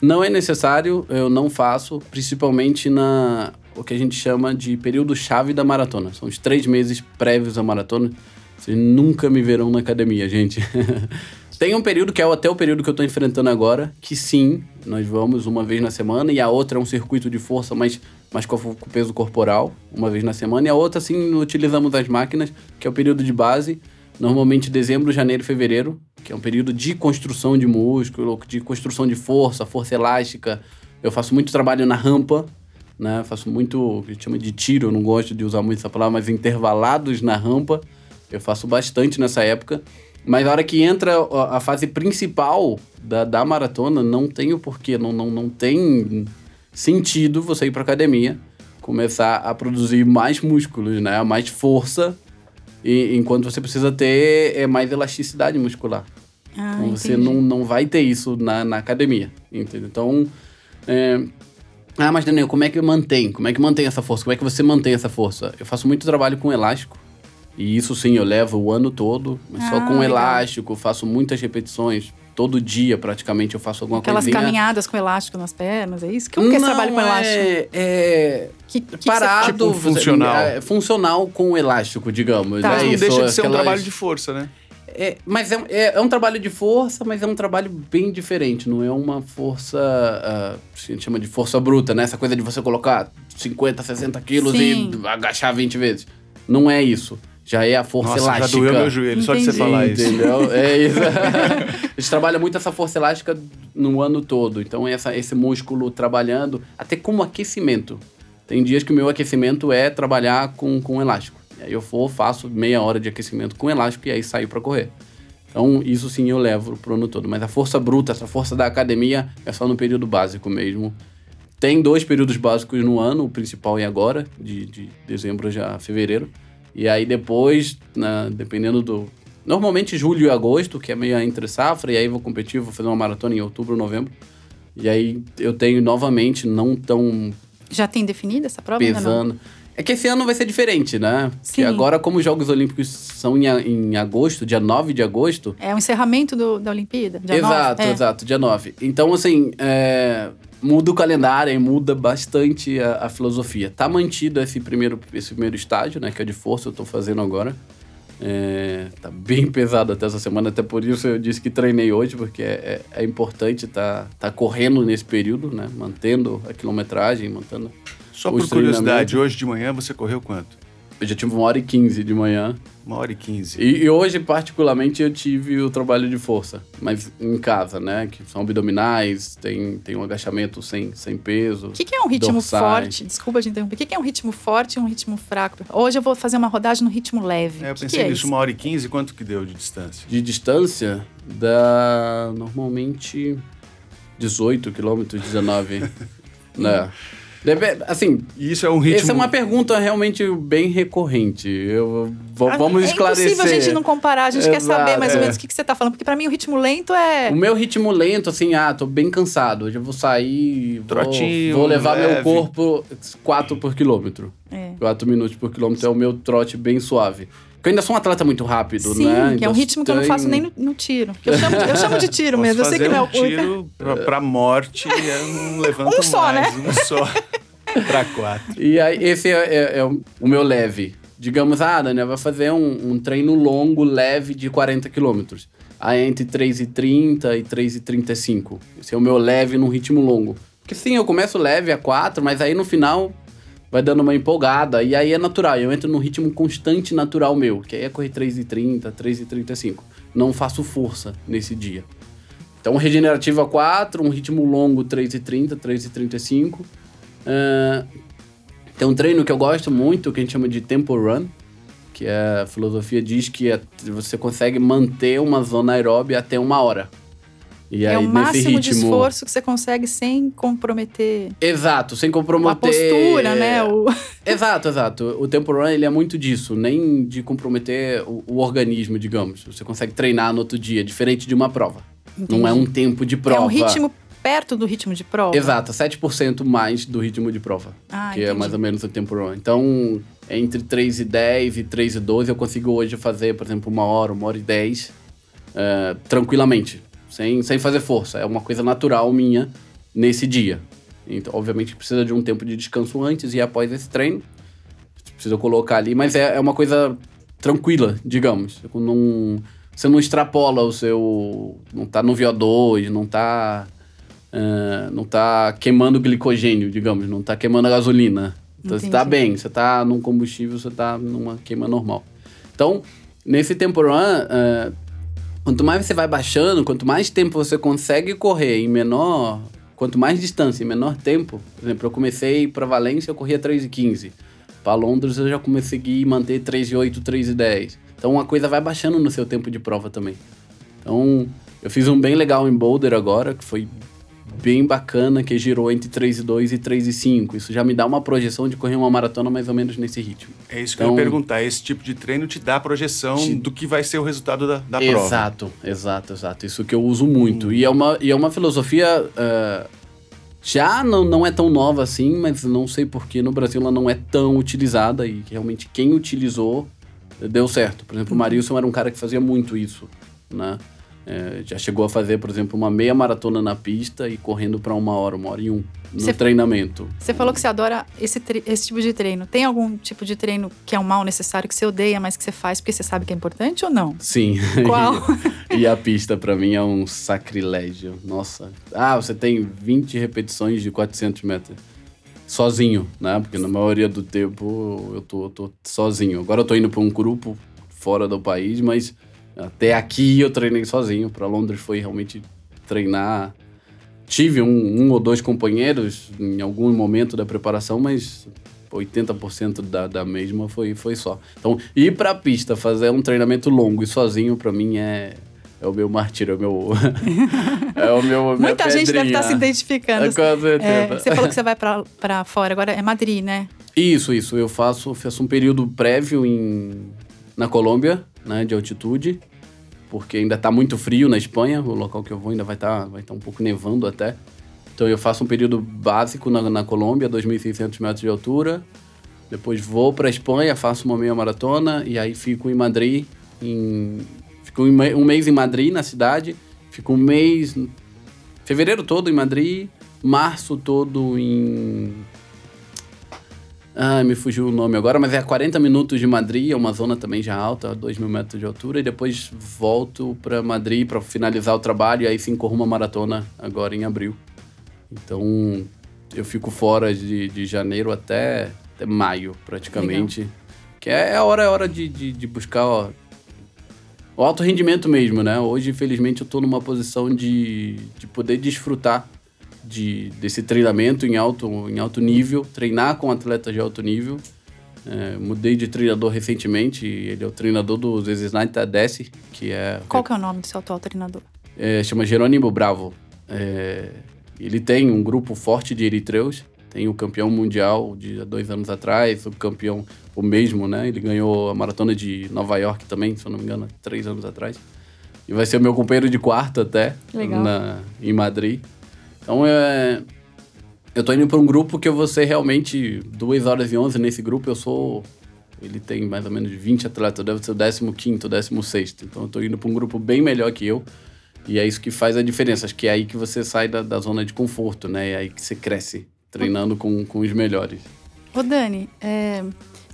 Não é necessário, eu não faço, principalmente na o que a gente chama de período chave da maratona. São os três meses prévios à maratona. Vocês nunca me verão na academia, gente. Tem um período que é até o período que eu tô enfrentando agora, que sim, nós vamos uma vez na semana, e a outra é um circuito de força, mas, mas com, peso corporal, uma vez na semana, e a outra, sim, utilizamos as máquinas, que é o período de base, normalmente dezembro, janeiro e fevereiro, que é um período de construção de músculo, de construção de força, força elástica. Eu faço muito trabalho na rampa, né? Faço muito, que chama de tiro, eu não gosto de usar muito essa palavra, mas intervalados na rampa. Eu faço bastante nessa época. Mas na hora que entra a a fase principal da, da maratona, não tem o porquê, não, não, não tem sentido você ir pra academia, começar a produzir mais músculos, né? Mais força, e, enquanto você precisa ter é, mais elasticidade muscular. Ah, Então você entendi. não, não vai ter isso na, na academia, entendeu? Então, é... ah, mas Daniel, como é que mantém? Como é que mantém essa força? Como é que você mantém essa força? Eu faço muito trabalho com elástico, e isso sim eu levo o ano todo, mas só Ah, com legal. elástico, faço muitas repetições, todo dia praticamente eu faço alguma Aquelas coisinha. caminhadas com elástico nas pernas, é isso? Como que é esse trabalho com elástico? É, é Que, que parado, Tipo, funcional. é, funcional com elástico, digamos. Tá. É não isso, deixa de ser um aquelas- trabalho de força, né? é, mas é, é, é um trabalho de força, mas é um trabalho bem diferente. Não é uma força. ah, a gente chama de força bruta, né? Essa coisa de você colocar 50, 60 quilos Sim. e agachar 20 vezes. Não é isso. Já é a força Nossa, elástica. já doeu meu joelho só de você Entendi. falar isso. Entendeu? É isso. a gente trabalha muito essa força elástica no ano todo. Então, essa, esse músculo trabalhando, até como aquecimento. Tem dias que o meu aquecimento é trabalhar com, com elástico. E aí eu vou, faço meia hora de aquecimento com elástico e aí saio para correr. Então, isso sim eu levo pro ano todo. Mas a força bruta, essa força da academia, é só no período básico mesmo. Tem dois períodos básicos no ano, o principal é agora, de, de dezembro já a fevereiro. E aí depois, na- dependendo do. Normalmente julho e agosto, que é meio entre safra, e aí vou competir, vou fazer uma maratona em outubro, novembro. E aí eu tenho novamente, não tão Já tem definida essa prova? ainda não? É que esse ano vai ser diferente, né? Porque Sim. agora, como os Jogos Olímpicos são em, em agosto, dia 9 de agosto, É o encerramento do- da Olimpíada? dia exato, 9? É. exato, dia 9. Então, assim, é, muda o calendário e muda bastante a, a filosofia. Tá mantido esse primeiro, esse primeiro estágio, né? Que é de força, eu tô fazendo agora. É, tá bem pesado até essa semana, até por isso eu disse que treinei hoje, porque é, é, é importante tá, tá correndo nesse período, né? Mantendo a quilometragem, mantendo... Só por curiosidade, hoje de manhã você correu quanto? Eu já tive uma hora e quinze de manhã. Uma hora e quinze. E, e hoje, particularmente, eu tive o trabalho de força, mas em casa, né? Que são abdominais, tem, tem um agachamento sem, sem peso. O que, que é um ritmo Dorsais. forte? Desculpa te interromper. O que, que é um ritmo forte e um ritmo fraco? Hoje eu vou fazer uma rodagem no ritmo leve. É, eu que, pensei que é nisso, isso? uma hora e quinze, quanto que deu de distância? De distância, dá normalmente 18 quilômetros, 19. né? Deve, assim, isso é um ritmo. Essa é uma pergunta realmente bem recorrente. Eu, Ah, vamos é esclarecer. impossível a gente não comparar, a gente quer Exato, saber mais ou é. menos o que, que você tá falando, porque pra mim o ritmo lento é. O meu ritmo lento, assim, ah, tô bem cansado. Hoje eu vou sair. vou- Trotinho, Vou, levar meu leve. corpo 4 por quilômetro. É. 4 minutos por quilômetro é o meu trote bem suave. Porque eu ainda sou um atleta muito rápido, Sim, né? que é um ritmo que eu não faço tem- nem no, no tiro. Eu, chamo de, eu chamo de tiro Posso mesmo. Eu sei que não é um o. tiro pra, pra morte, eu não levanto Um só, mais. Um só. pra quatro. E aí, esse é, é- é o o meu leve. Digamos, ah, Daniel, vai fazer um, um treino longo, leve, de 40 quilômetros. Aí entre 3,30 e 3,35. Esse é o meu leve num ritmo longo. Porque sim, eu começo leve a 4, mas aí no final vai dando uma empolgada. E aí é natural, eu entro num ritmo constante natural meu, que aí é correr 3,30, 3,35. Não faço força nesse dia. Então, regenerativo a 4, um ritmo longo 3,30, 3,35. Ah, tem um treino que eu gosto muito, que a gente chama de tempo run, que é, a filosofia diz que é- você consegue manter uma zona aeróbia até uma hora. E É aí, o máximo de ritmo... esforço que você consegue sem comprometer Exato, sem a comprometer... postura, né? O... Exato, exato. O tempo run, ele é muito disso, nem de comprometer o, o organismo, digamos. Você consegue treinar no outro dia, diferente de uma prova. Não é um tempo de prova. É um ritmo perto do ritmo de prova. Exato, 7% mais do ritmo de prova. Ah, que é entendi. mais ou menos o tempo run. Então, entre 3 e 10 e 3 e 12, eu consigo hoje fazer, por exemplo, uma hora, uma hora e 10, eh, tranquilamente, sem, sem fazer força. É uma coisa natural minha nesse dia. Então, obviamente, precisa de um tempo de descanso antes e após esse treino. Precisa colocar ali, mas é, é uma coisa tranquila, digamos. Não, você não extrapola o seu. Não tá no VO2, não tá. eh, não tá queimando glicogênio, digamos, não tá queimando a gasolina. Então você tá bem, você tá num combustível, você tá numa queima normal. Então, nesse tempo run, eh, quanto mais você vai baixando, quanto mais tempo você consegue correr em menor. Quanto mais distância, em menor tempo. Por exemplo, eu comecei para Valência, eu corria 3,15. Para Londres, eu já consegui manter 3,8, 3,10. Então a coisa vai baixando no seu tempo de prova também. Então, eu fiz um bem legal em Boulder agora, que foi bem bacana, que girou entre 3,2 e 3,5. Isso já me dá uma projeção de correr uma maratona mais ou menos nesse ritmo. É isso que Então- eu ia perguntar. Esse tipo de treino te dá a projeção Te- do que vai ser o resultado da, da prova. Exato, exato, exato. Isso que eu uso muito. E, é uma, e é uma filosofia. eh, já não, não é tão nova assim, mas não sei porque no Brasil ela não é tão utilizada e realmente quem utilizou deu certo. Por exemplo, o Marilson era um cara que fazia muito isso, né? Eh, já chegou a fazer, por exemplo, uma meia maratona na pista e correndo para uma hora, uma hora e um no Você- treinamento. Você falou que você adora esse, esse tipo de treino. Tem algum tipo de treino que é um mal necessário que você odeia, mas que você faz porque você sabe que é importante ou não? Sim. Qual? e a pista pra mim é um sacrilégio. Nossa. Ah, você tem 20 repetições de 400 metros. Sozinho, né? Porque na maioria do tempo eu tô, eu tô sozinho. Agora eu tô indo pra um grupo fora do país, mas até aqui eu treinei sozinho. Pra Londres foi realmente treinar. Tive um, um ou dois companheiros em algum momento da preparação, mas 80% da, da mesma foi, foi só. Então, ir pra pista, fazer um treinamento longo e sozinho, pra mim, é, é o meu martírio, é o meu. é o meu. Muita gente deve pedrinha. estar se identificando. É, com certeza. É, você falou que você vai pra, pra fora, agora é Madrid, né? Isso, isso. Eu faço, faço um período prévio em, na Colômbia, né, de altitude, porque ainda tá muito frio na Espanha, o local que eu vou ainda vai estar vai tá um pouco nevando até. Então eu faço um período básico na, na Colômbia, 2.600 metros de altura. Depois vou para Espanha, faço uma meia maratona e aí fico em Madrid, em, fico um mês em Madrid, na cidade, fico um mês, fevereiro todo em Madrid, março todo em ah, me fugiu o nome agora, mas é a 40 minutos de Madrid, é uma zona também já alta, 2 mil metros de altura, e depois volto para Madrid para finalizar o trabalho, e aí sim corro uma maratona agora em abril. Então eu fico fora de, de janeiro até, até maio, praticamente. Que é, é a hora, é a hora de, de, de buscar ó, o alto rendimento mesmo, né? Hoje, infelizmente, eu tô numa posição de, de poder desfrutar de, desse treinamento em alto, em alto nível, treinar com atletas de alto nível. É, mudei de treinador recentemente, ele é o treinador do Zezinait Tadesse, que é, Qual que é o nome do seu atual treinador? é chama Jerônimo Bravo. É, ele tem um grupo forte de eritreus Tem o campeão mundial de dois anos atrás, o campeão, o mesmo, né? Ele ganhou a maratona de Nova York também, se eu não me engano, três anos atrás. E vai ser o meu companheiro de quarto até, Legal. Na, em Madrid. Então, é, eu tô indo para um grupo que eu vou ser realmente 2 horas e 11 nesse grupo. Eu sou. Ele tem mais ou menos 20 atletas, eu devo ser o 15, 16. Então eu tô indo para um grupo bem melhor que eu. E é isso que faz a diferença. Acho que é aí que você sai da, da zona de conforto, né? É aí que você cresce, treinando com, com os melhores. Ô, Dani, é,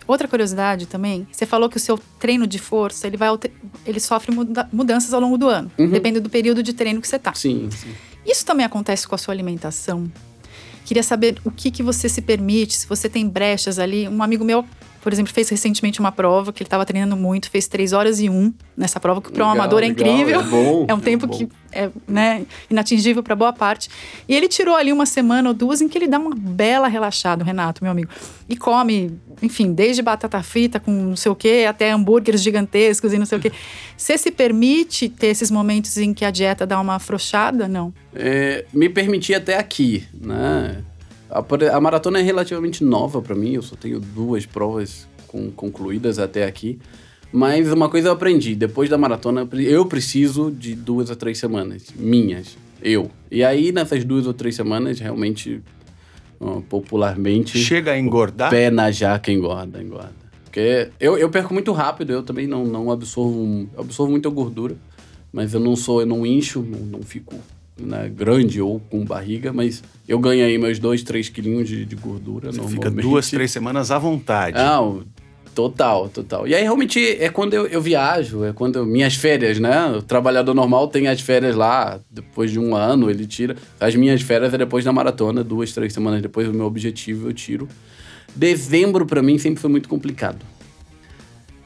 outra curiosidade também. Você falou que o seu treino de força, ele vai alter- ele sofre muda- mudanças ao longo do ano. Uhum. Depende do período de treino que você tá. Sim, sim. Isso também acontece com a sua alimentação? Queria saber o que, que você se permite, se você tem brechas ali. Um amigo meu, por exemplo, fez recentemente uma prova que ele estava treinando muito, fez 3 horas e 1 nessa prova, que para um amador é legal, incrível. é bom, É um é tempo bom. que é né, inatingível para boa parte. E ele tirou ali uma semana ou duas em que ele dá uma bela relaxada, o Renato, meu amigo. E come, enfim, desde batata frita com não sei o quê, até hambúrgueres gigantescos e não sei o quê. Você se permite ter esses momentos em que a dieta dá uma afrouxada? Não. É, me permiti até aqui, né? A, a maratona é relativamente nova para mim, eu só tenho duas provas com- concluídas até aqui. Mas uma coisa eu aprendi, depois da maratona eu pre- eu preciso de duas a três semanas, minhas, eu. E aí nessas duas ou três semanas, realmente, popularmente, Chega a engordar? pé na jaca engorda, engorda. Porque eu, eu perco muito rápido, eu também não, não absorvo, absorvo muita gordura, mas eu não sou, eu não incho, não, não fico né, grande ou com barriga, mas eu ganho aí meus dois, três quilinhos de, de gordura Você normalmente. fica duas, três semanas à vontade. Não, total, total. E aí realmente é quando eu, eu viajo, é quando eu, minhas férias, né? O trabalhador normal tem as férias lá, depois de um ano ele tira. As minhas férias é depois da maratona, duas, três semanas depois do meu objetivo eu tiro. Dezembro pra mim sempre foi muito complicado.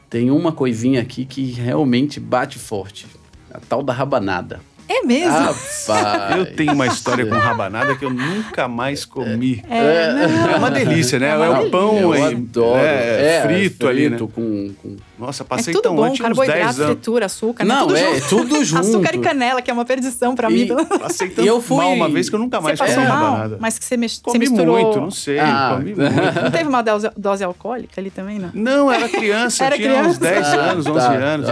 Tem uma coisinha aqui que realmente bate forte. A tal da rabanada. É mesmo? Rapaz. Eu tenho uma história com rabanada que eu nunca mais comi. É, não. É uma delícia, né? É É, uma o delícia. pão e- adoro. é, É, frito, ali, né? com, com Nossa, É passei tudo tão bom, antes, uns 10 carboidrato, anos. fritura, açúcar, né? Não, tudo é, junto. tudo junto. Açúcar e canela, que é uma perdição pra E- mim. Passei E tão eu fui- mal uma vez que eu nunca Você mais comi rabanada. mas que você, você Comi misturou... muito, não sei, Ah. comi muito. Não teve uma dose, dose alcoólica ali também, não? Não, era criança, Era tinha uns criança. 10 Ah, anos, 11 tá, anos.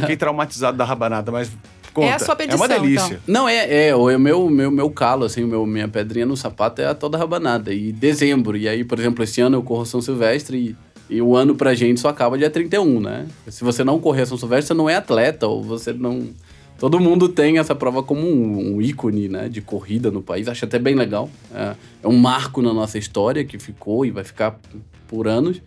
Fiquei traumatizado da rabanada, mas conta. É a sua É uma perdição, delícia. Não, é, é, o meu, meu, meu calo, assim, o meu, minha pedrinha no sapato é a toda rabanada. E dezembro, e aí, por exemplo, esse ano eu corro São Silvestre e, e o ano pra gente só acaba dia 31, né? Se você não correr São Silvestre, você não é atleta, ou você não... Todo mundo tem essa prova como um, um ícone, né, de corrida no país. Acho até bem legal. É, é um marco na nossa história que ficou e vai ficar por anos.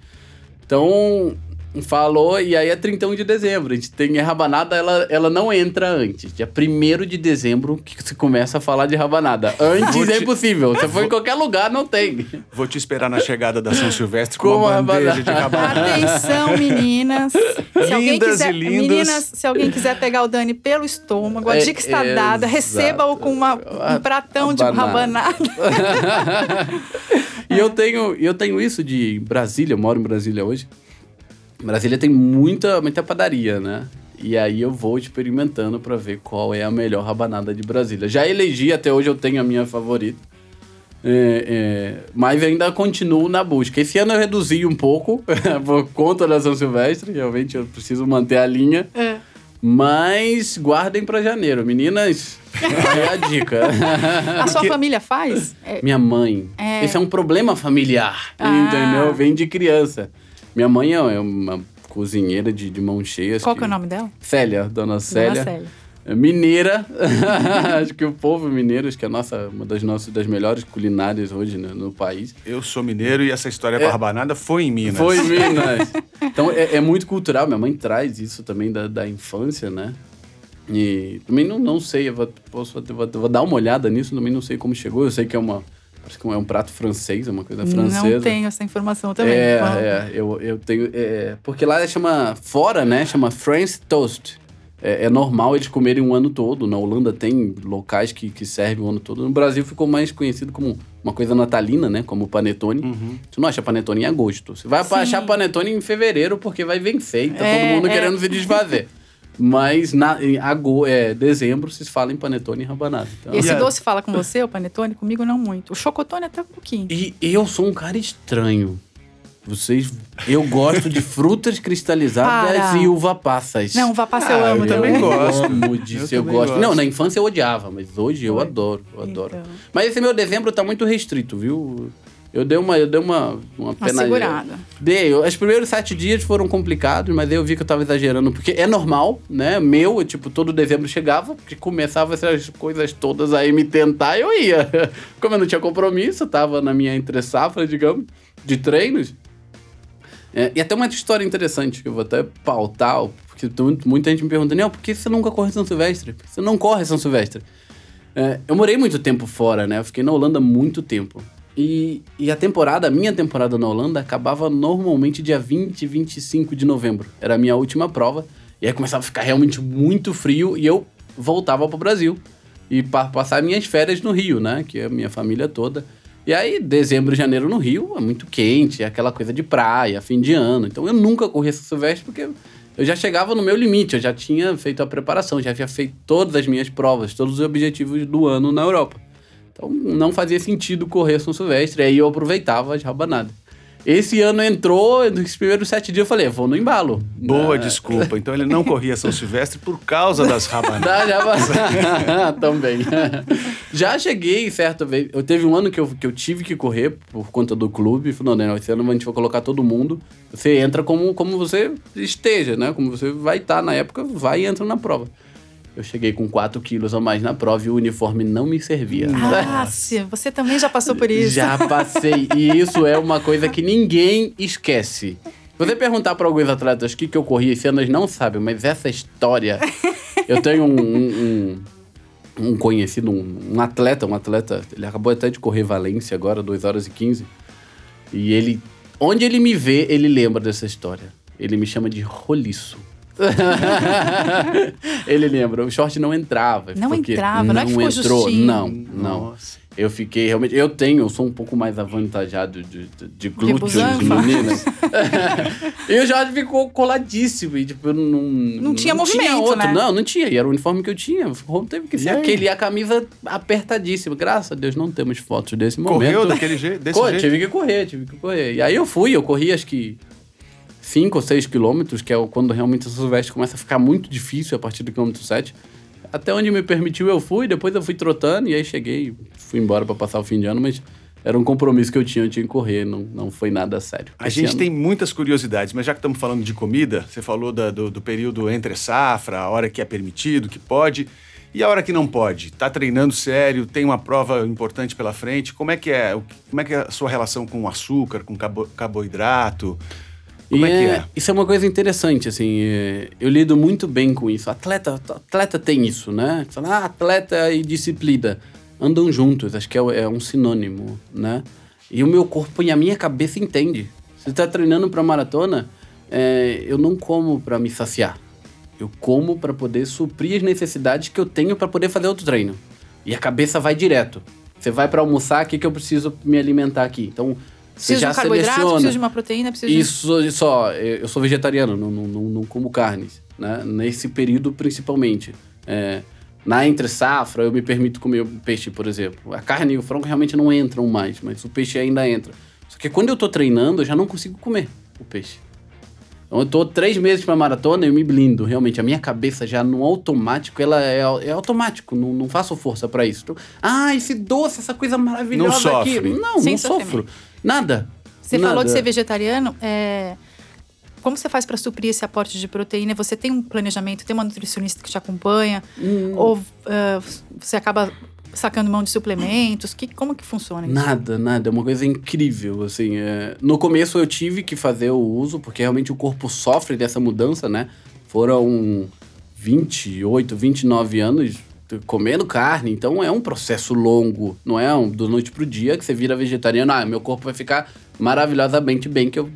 Então, falou, e aí é 31 de dezembro. A gente tem a rabanada, ela, ela não entra antes. Dia 1 de dezembro que se começa a falar de rabanada. Antes Vou é te- impossível. Você for em qualquer lugar, não tem. Vou te esperar na chegada da São Silvestre com Com uma a bandeja de rabanada. Atenção, meninas. Se alguém Lindas quiser, e lindos. Meninas, se alguém quiser pegar o Dani pelo estômago, a É, dica está dada. exato. Receba-o com uma, um pratão de Rabanada. rabanada. e eu tenho, eu tenho isso de Brasília, eu moro em Brasília hoje. Brasília tem muita, muita padaria, né? E aí eu vou experimentando pra ver qual é a melhor rabanada de Brasília. Já elegi, até hoje eu tenho a minha favorita. É, é, mas ainda continuo na busca. Esse ano eu reduzi um pouco por conta da São Silvestre. Realmente eu preciso manter a linha. É. Mas guardem pra janeiro. Meninas, é a dica. A sua família faz? É, Minha mãe. É. Esse é um problema familiar, Ah. entendeu? Vem de criança. Minha mãe é uma cozinheira de, de mão cheia. qual que é o nome dela? Célia, dona Célia. Dona Célia. É Mineira. acho que o povo mineiro, acho que é a nossa, uma das nossas das melhores culinárias hoje né, no país. Eu sou mineiro e essa história com a rabanada foi em Minas. É. Foi em Minas. Então é, é muito cultural. Minha mãe traz isso também da, da infância, né? E também não, não sei, eu vou, posso, eu vou, eu vou dar uma olhada nisso, também não sei como chegou. Eu sei que é uma. Acho que é um prato francês, é uma coisa francesa. Não tenho essa informação também. É, Fala. é, eu, eu tenho. é, porque lá chama. Fora, né? Chama French Toast. É, é normal eles comerem um ano todo. Na Holanda tem locais que, que servem o ano todo. No Brasil ficou mais conhecido como uma coisa natalina, né? Como panetone. Você não acha panetone em agosto. Você vai Sim. achar panetone em fevereiro porque vai vencer e tá É, todo mundo é. querendo se desfazer. Mas na, em agosto, é, dezembro se fala em panetone e rabanada. Então, E esse Yeah. doce fala com você, o panetone? Comigo não muito. O chocotone até um pouquinho. E eu sou um cara estranho. Vocês. Eu gosto de frutas cristalizadas Para. e uva passas. Não, uva passa Ah, eu amo eu também. também gosto. amo disso, Eu eu, gosto. gosto. Não, na infância eu odiava, mas hoje eu Foi. adoro, eu adoro. Então. Mas esse meu dezembro tá muito restrito, viu? Eu dei uma, eu dei uma, uma Uma segurada. Dei. Os primeiros sete dias foram complicados, mas aí eu vi que eu tava exagerando, porque é normal, né? Meu, eu, tipo, todo dezembro chegava, que começava essas coisas todas aí me tentar, eu ia. Como eu não tinha compromisso, tava na minha entre safra, digamos, de treinos. É, e até uma história interessante que eu vou até pautar, porque muita gente me pergunta, Nel, por que você nunca corre São Silvestre? Por que você não corre São Silvestre? É, eu morei muito tempo fora, né? Eu fiquei na Holanda muito tempo. E, e a temporada, a minha temporada na Holanda, acabava normalmente dia 20, 25 de novembro. Era a minha última prova. E aí começava a ficar realmente muito frio e eu voltava pro Brasil. E pa passar minhas férias no Rio, né? Que é a minha família toda. E aí, dezembro janeiro no Rio é muito quente, é aquela coisa de praia, fim de ano. Então eu nunca corri São Silvestre porque eu já chegava no meu limite, eu já tinha feito a preparação, já havia feito todas as minhas provas, todos os objetivos do ano na Europa. Então não fazia sentido correr São Silvestre, aí eu aproveitava as rabanadas. Esse ano entrou, nos primeiros sete dias eu falei, vou no embalo. Boa Ah, desculpa. Então ele não corria São Silvestre por causa das rabanadas. Já Também. Já cheguei certa vez. Eu teve um ano que eu, que eu tive que correr por conta do clube. Falei, não, né? Esse ano a gente vai colocar todo mundo. Você entra como, como você esteja, né? Como você vai estar na época, vai e entra na prova. Eu cheguei com 4 quilos a mais na prova e o uniforme não me servia. Ah, se- você também já passou por isso. Já passei. E isso é uma coisa que ninguém esquece. Se você perguntar para alguns atletas o que, que eu corri esse ano, eles não sabem, mas essa história. Eu tenho um, um, um- um conhecido, um, um atleta, um atleta, ele acabou até de correr Valência agora, 2 horas e 15. E ele. Onde ele me vê, ele lembra dessa história. Ele me chama de roliço. ele lembra, o short não entrava. Não entrava, não é que ficou entrou. justinho. Não, não. Nossa. Eu fiquei realmente. Eu tenho, eu sou um pouco mais avantajado de, de, de glúteos, busanfa. meninas. e o Jorge ficou coladíssimo. E, tipo, eu não. Não, tinha movimento, outro. né? Não, não tinha. E era o uniforme que eu tinha. Teve que E ser aí? aquele. E a camisa apertadíssima. Graças a Deus não temos fotos desse momento. Correu daquele jeito, desse Pô, jeito? tive que correr, tive que correr. E aí eu fui, eu corri acho que 5 ou 6 quilômetros, que é quando realmente o Silvestre começa a ficar muito difícil a partir do quilômetro 7. Até onde me permitiu eu fui, depois eu fui trotando e aí cheguei, fui embora pra passar o fim de ano, mas era um compromisso que eu tinha, eu tinha que correr, não, não foi nada sério. A gente ano- tem muitas curiosidades, mas já que estamos falando de comida, você falou da- do, do período entre safra, a hora que é permitido, que pode, e a hora que não pode. Tá treinando sério, tem uma prova importante pela frente. Como é que é? Como é que é a sua relação com o açúcar, com carbo- carboidrato? Como E é que é? Isso é uma coisa interessante, assim, é, eu lido muito bem com isso. Atleta, atleta tem isso, né? Fala, ah, atleta e disciplina andam juntos, acho que é, é um sinônimo, né? E o meu corpo e a minha cabeça entende. Você tá treinando para maratona, é, eu não como para me saciar. Eu como para poder suprir as necessidades que eu tenho para poder fazer outro treino. E a cabeça vai direto. Você vai para almoçar, o que, que eu preciso me alimentar aqui? Então, Preciso de já um carboidrato, seleciona. preciso de uma proteína, preciso de... Isso só, eu sou vegetariano, não, não, não, não como carnes, né? Nesse período principalmente. É, na entre safra eu me permito comer peixe, por exemplo. A carne e o frango realmente não entram mais, mas o peixe ainda entra. Só que quando eu tô treinando, eu já não consigo comer o peixe. Então eu tô três meses pra maratona e eu me blindo. Realmente, a minha cabeça já no automático, ela é, é automático. Não, não faço força pra isso. Então, ah, esse doce, essa coisa maravilhosa Não aqui. sofre. Não, Sem não sofro. Nada. Você Nada. falou de ser vegetariano, é... como você faz para suprir esse aporte de proteína? Você tem um planejamento, tem uma nutricionista que te acompanha? Hum. Ou ah, você acaba sacando mão de suplementos? Que, como que funciona isso? Nada, nada. É uma coisa incrível, assim. é. No começo eu tive que fazer o uso, porque realmente o corpo sofre dessa mudança, né? Foram 28, 29 anos comendo carne, então é um processo longo. Não é um, do noite pro dia que você vira vegetariano, ah, meu corpo vai ficar maravilhosamente bem, que eu...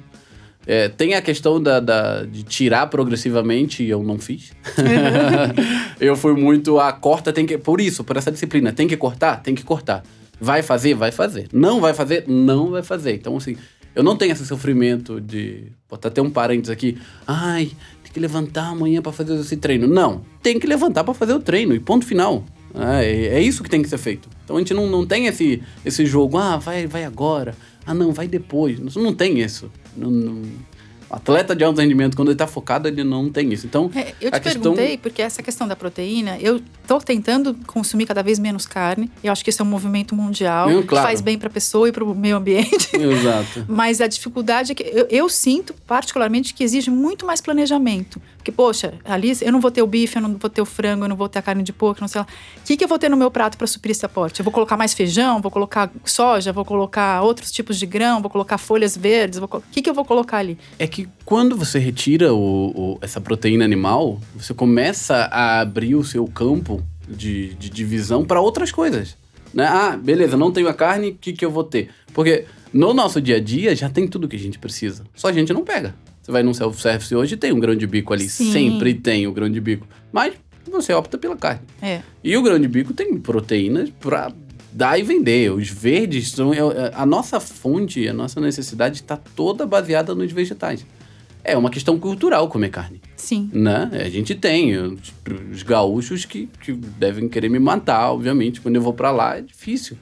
é, tem a questão da, da- de tirar progressivamente, e eu não fiz. eu fui muito a corta, tem que. Por isso, por essa disciplina. Tem que cortar? Tem que cortar. Vai fazer? Vai fazer. Não vai fazer? Não vai fazer. Então, assim, eu não tenho esse sofrimento de. Botar até um parênteses aqui. Ai, que levantar amanhã para fazer esse treino. Não, tem que levantar para fazer o treino e ponto final. É, é isso que tem que ser feito. Então a gente não, não tem esse, esse jogo, ah, vai, vai agora, ah não, vai depois. Não tem isso. Não, não, atleta de alto rendimento, quando ele está focado, ele não tem isso. Então, é, eu te questão... perguntei, porque essa questão da proteína, eu estou tentando consumir cada vez menos carne. Eu acho que isso é um movimento mundial claro. que faz bem para a pessoa e para o meio ambiente. Exato. Mas a dificuldade é que eu, eu, sinto, particularmente, que exige muito mais planejamento. Porque, poxa, ali eu não vou ter o bife, eu não vou ter o frango, eu não vou ter a carne de porco, não sei lá. O que, que eu vou ter no meu prato para suprir esse aporte? Eu vou colocar mais feijão, vou colocar soja, vou colocar outros tipos de grão, vou colocar folhas verdes. Vou... O que, que eu vou colocar ali? É que quando você retira o, o, essa proteína animal, você começa a abrir o seu campo de, de divisão para outras coisas. Né? Ah, beleza, não tenho a carne, o que, que eu vou ter? Porque no nosso dia a dia já tem tudo que a gente precisa. Só a gente não pega. Você vai num self-service hoje tem um grão de bico ali. Sim. Sempre tem o grão de bico. Mas você opta pela carne. É. E o grão de bico tem proteínas para dar e vender. Os verdes são. É, é, a nossa fonte, a nossa necessidade está toda baseada nos vegetais. É uma questão cultural comer carne. Sim. Né? A gente tem os, os gaúchos que, que devem querer me matar, obviamente. Quando eu vou para lá é difícil.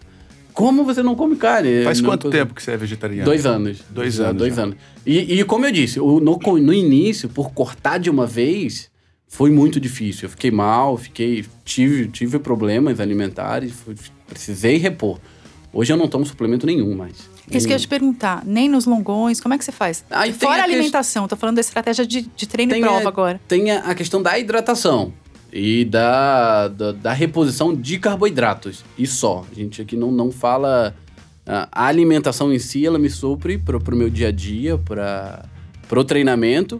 Como você não come carne? Faz não, quanto tempo que você é vegetariano? Dois anos. Dois anos. Dois já. anos. E, e, como eu disse, no, no início, por cortar de uma vez, foi muito difícil. Eu fiquei mal, fiquei, tive, tive problemas alimentares, fui, precisei repor. Hoje eu não tomo suplemento nenhum mais. Isso que eu ia te perguntar, nem nos longões, como é que você faz? Aí Fora a alimentação, que... tô falando da estratégia de, de treino tem e prova a, agora. Tem a, questão da hidratação e da, da, da, reposição de carboidratos. E só. A gente aqui não, não fala. A alimentação em si, ela me supre para o meu dia a dia, para o treinamento.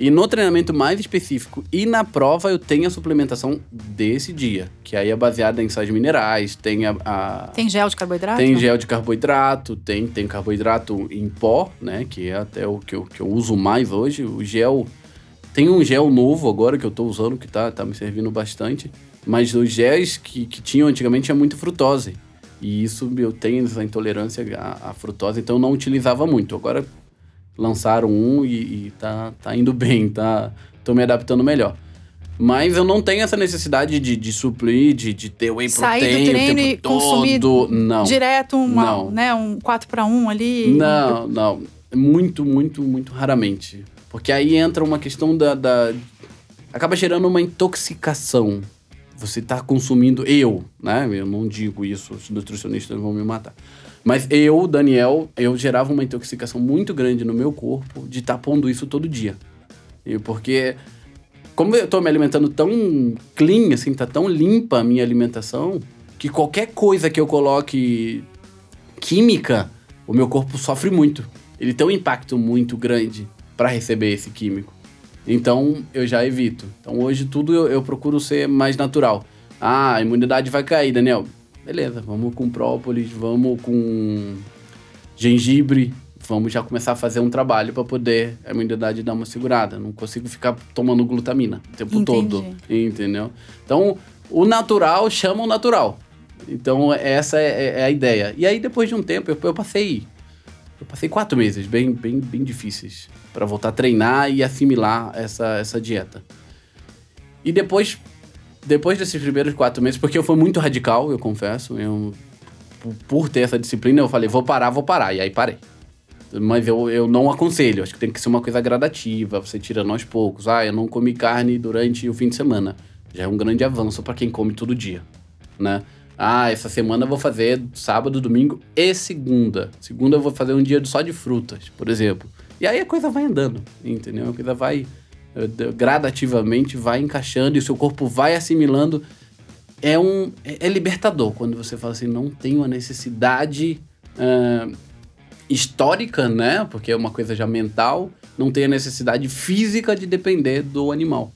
E no treinamento mais específico e na prova eu tenho a suplementação desse dia, que aí é baseada em sais minerais, tem a, a Tem gel de carboidrato? Tem gel de carboidrato, tem, tem carboidrato em pó, né, que é até o que eu, que eu uso mais hoje. O gel tem um gel novo agora que eu tô usando, que tá, tá me servindo bastante. Mas os géis que, que tinham antigamente tinha muito frutose. E isso eu tenho essa intolerância à, à frutose, então eu não utilizava muito. Agora lançaram um e, e tá, tá indo bem, tá? Tô me adaptando melhor. Mas eu não tenho essa necessidade de, de suprir, de, de ter whey protein Sair do treino e consumir não. direto um, não. Né, um 4 para 1 ali? Não, não. Muito, muito, muito raramente. Porque aí entra uma questão da, da. acaba gerando uma intoxicação. Você está consumindo. Eu, né? Eu não digo isso, os nutricionistas vão me matar. Mas eu, Daniel, eu gerava uma intoxicação muito grande no meu corpo de estar tá pondo isso todo dia. E porque, como eu estou me alimentando tão clean, assim, tá tão limpa a minha alimentação, que qualquer coisa que eu coloque química, o meu corpo sofre muito. Ele tem um impacto muito grande para receber esse químico. Então eu já evito. Então hoje tudo eu, eu, procuro ser mais natural. Ah, a imunidade vai cair, Daniel. Beleza, vamos com própolis, vamos com gengibre, vamos já começar a fazer um trabalho para poder a imunidade dar uma segurada. Não consigo ficar tomando glutamina o tempo Entendi. todo, entendeu? Então o natural chama o natural. Então essa é, é a ideia. E aí depois de um tempo eu, eu passei eu passei quatro meses bem, bem, bem difíceis para voltar a treinar e assimilar essa, essa dieta. E depois, depois desses primeiros quatro meses, porque eu fui muito radical, eu confesso, eu, por ter essa disciplina, eu falei, vou parar, vou parar, e aí parei. Mas eu, eu não aconselho, acho que tem que ser uma coisa gradativa, você tirando aos poucos. Ah, eu não comi carne durante o fim de semana. Já é um grande avanço para quem come todo dia, né? Ah, essa semana eu vou fazer sábado, domingo e segunda. Segunda eu vou fazer um dia só de frutas, por exemplo. E aí a coisa vai andando, entendeu? A coisa vai gradativamente vai encaixando e o seu corpo vai assimilando. É um é, é libertador quando você fala assim, não tenho a necessidade uh, histórica, né? Porque é uma coisa já mental, não tem a necessidade física de depender do animal.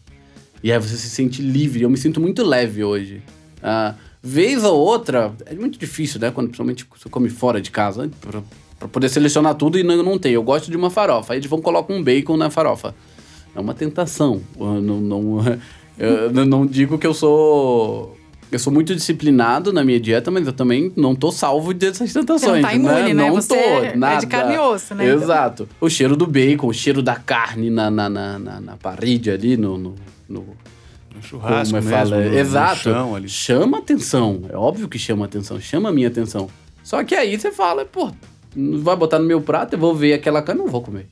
E aí você se sente livre. Eu me sinto muito leve hoje. Uh, Vez ou outra, é muito difícil, né? Quando principalmente você come fora de casa, pra, pra poder selecionar tudo e não, não tem. Eu gosto de uma farofa. Aí eles vão colocar um bacon na farofa. É uma tentação. Eu não, não, eu não digo que eu sou Eu sou muito disciplinado na minha dieta, mas eu também não tô salvo dessas tentações. Você não tá imune, né? né? Não Você tô, é nada. de carne e osso, né? Exato. O cheiro do bacon, o cheiro da carne na, na, na, na, na parede ali, no, no, no No churrasco como é mesmo, fala? no- no Exato. chão ali. Chama atenção. É óbvio que chama atenção. Chama a minha atenção. Só que aí você fala, pô, vai botar no meu prato, eu vou ver aquela carne, não vou comer.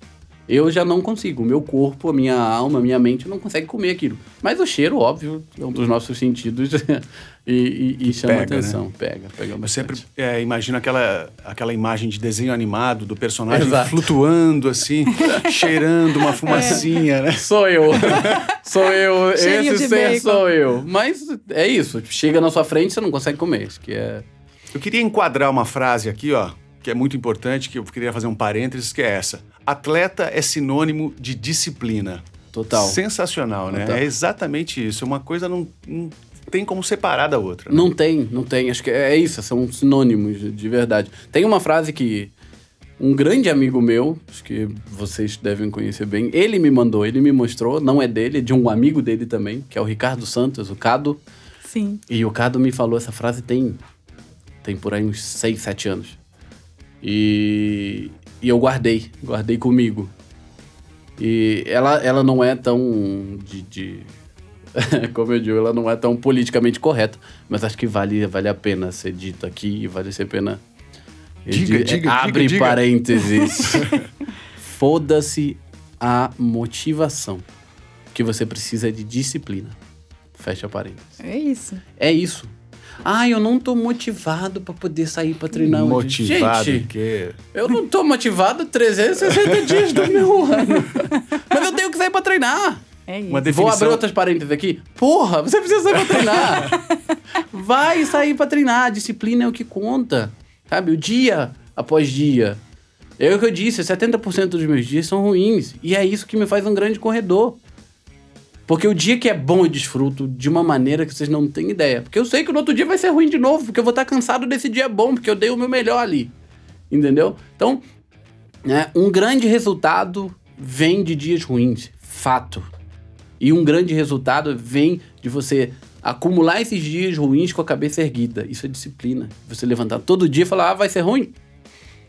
Eu já não consigo. O meu corpo, a minha alma, a minha mente não consegue comer aquilo. Mas o cheiro, óbvio, é um dos nossos sentidos e, e- e chama Pega, né? atenção. Pega, pega Eu bastante. sempre é, imagino aquela, aquela imagem de desenho animado do personagem Exato. flutuando assim, cheirando uma fumacinha, né? Sou eu. sou eu. Cheirinho Esse ser bacon. sou eu. Mas é isso. Chega na sua frente, você não consegue comer. Isso que é. Eu queria enquadrar uma frase aqui, ó, que é muito importante, que eu queria fazer um parênteses, que é essa. Atleta é sinônimo de disciplina. Total. Sensacional, né? Total. É exatamente isso. Uma coisa não, não tem como separar da outra. né? Não tem, não tem. Acho que é isso, são sinônimos de, de verdade. Tem uma frase que um grande amigo meu, acho que vocês devem conhecer bem, ele me mandou, ele me mostrou, não é dele, é de um amigo dele também, que é o Ricardo Santos, o Cado. Sim. E o Cado me falou essa frase tem, tem por aí uns 6, 7 anos. E, e eu guardei, guardei comigo. E ela, ela não é tão de, de- como eu digo, ela não é tão politicamente correta, mas acho que vale, vale a pena ser dito aqui e vale a pena. eu Diga, digo- diga, Abre diga, diga. parênteses. Foda-se a motivação. Que você precisa é de disciplina. Fecha parênteses. É isso. É isso. Ah, eu não tô motivado pra poder sair pra treinar hoje. Motivado, Gente, que eu não tô motivado 360 dias do meu ano. Mas eu tenho que sair pra treinar. É isso. uma Vou definição. abrir outras parênteses aqui. Porra, você precisa sair pra treinar. Vai sair pra treinar. A disciplina é o que conta. Sabe? O dia após dia. É o que eu disse, 70% dos meus dias são ruins. E é isso que me faz um grande corredor. Porque o dia que é bom eu desfruto de uma maneira que vocês não têm ideia. Porque eu sei que no outro dia vai ser ruim de novo, porque eu vou estar cansado desse dia bom, porque eu dei o meu melhor ali. Entendeu? Então, né, um grande resultado vem de dias ruins. Fato. E um grande resultado vem de você acumular esses dias ruins com a cabeça erguida. Isso é disciplina. Você levantar todo dia e falar, ah, vai ser ruim.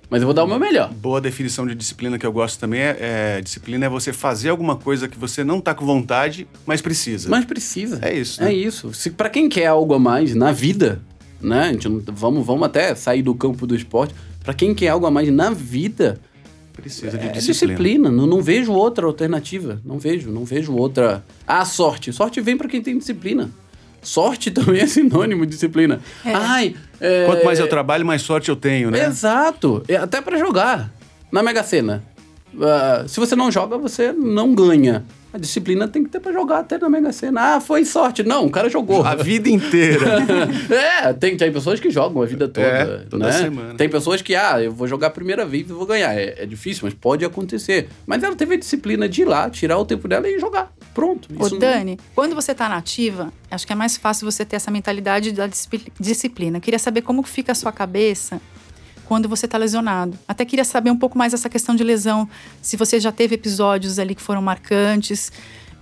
Mas eu vou dar o meu melhor. Boa definição de disciplina que eu gosto também é, é disciplina é você fazer alguma coisa que você não tá com vontade, mas precisa. Mas precisa. É isso, É né? isso. Se para quem quer algo a mais na vida, né? A gente não, vamos, vamos até sair do campo do esporte. Para quem quer algo a mais na vida, Precisa de é disciplina. disciplina. Não, não vejo outra alternativa. Não vejo, não vejo outra. Ah, sorte. Sorte vem para quem tem disciplina. Sorte também é sinônimo de disciplina. É. Ai, é, Quanto mais eu trabalho, mais sorte eu tenho, né? Exato. É Até pra jogar. Na Mega Sena. Ah, se você não joga, você não ganha. A disciplina tem que ter pra jogar até na Mega Sena. Ah, foi sorte. Não, o cara jogou. A vida inteira. é, tem, tem pessoas que jogam a vida toda. É, toda né? semana. Tem pessoas que, ah, eu vou jogar a primeira vez e vou ganhar. É, é difícil, mas pode acontecer. Mas ela teve a disciplina de ir lá, tirar o tempo dela e jogar. Pronto. Ô, Isso não- Dani, quando você tá na ativa, acho que é mais fácil você ter essa mentalidade da disciplina. Eu queria saber como fica a sua cabeça quando você tá lesionado. Até queria saber um pouco mais essa questão de lesão, se você já teve episódios ali que foram marcantes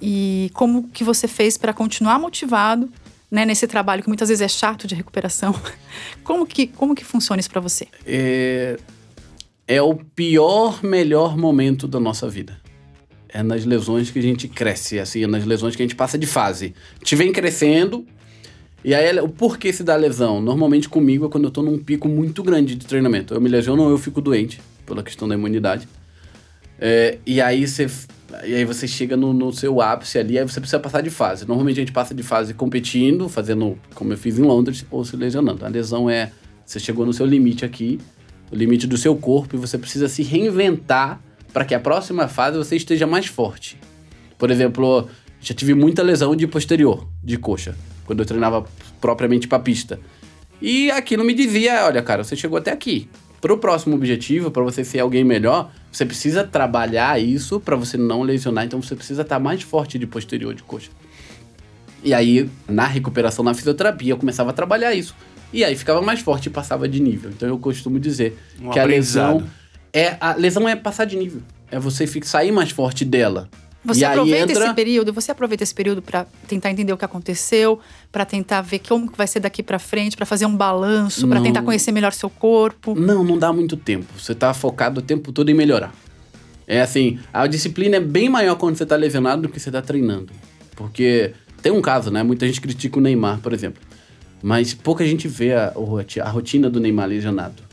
e como que você fez para continuar motivado, né, nesse trabalho que muitas vezes é chato de recuperação. Como que como que funciona isso para você? é, é o pior, melhor momento da nossa vida. É nas lesões que a gente cresce, assim, é nas lesões que a gente passa de fase. Gente vem crescendo, e aí o porquê se dá lesão? Normalmente comigo é quando eu tô num pico muito grande de treinamento. Eu me lesiono ou eu fico doente, pela questão da imunidade. É, e aí você. E aí você chega no, no seu ápice ali, aí você precisa passar de fase. Normalmente a gente passa de fase competindo, fazendo como eu fiz em Londres, ou se lesionando. A lesão é. Você chegou no seu limite aqui, o limite do seu corpo, e você precisa se reinventar para que a próxima fase você esteja mais forte. Por exemplo, já tive muita lesão de posterior, de coxa, quando eu treinava propriamente pra pista. E aquilo me dizia, olha, cara, você chegou até aqui. Pro próximo objetivo, para você ser alguém melhor, você precisa trabalhar isso para você não lesionar, então você precisa estar mais forte de posterior de coxa. E aí, na recuperação, na fisioterapia, eu começava a trabalhar isso. E aí ficava mais forte e passava de nível. Então eu costumo dizer Um que a lesão. É a lesão é passar de nível. É você sair mais forte dela. Você e aí aproveita entra- esse período, você aproveita esse período para tentar entender o que aconteceu, para tentar ver como que vai ser daqui para frente, para fazer um balanço, para tentar conhecer melhor seu corpo. Não, não dá muito tempo. Você tá focado o tempo todo em melhorar. É assim, a disciplina é bem maior quando você tá lesionado do que você tá treinando. Porque tem um caso, né? Muita gente critica o Neymar, por exemplo. Mas pouca gente vê a, a rotina do Neymar lesionado.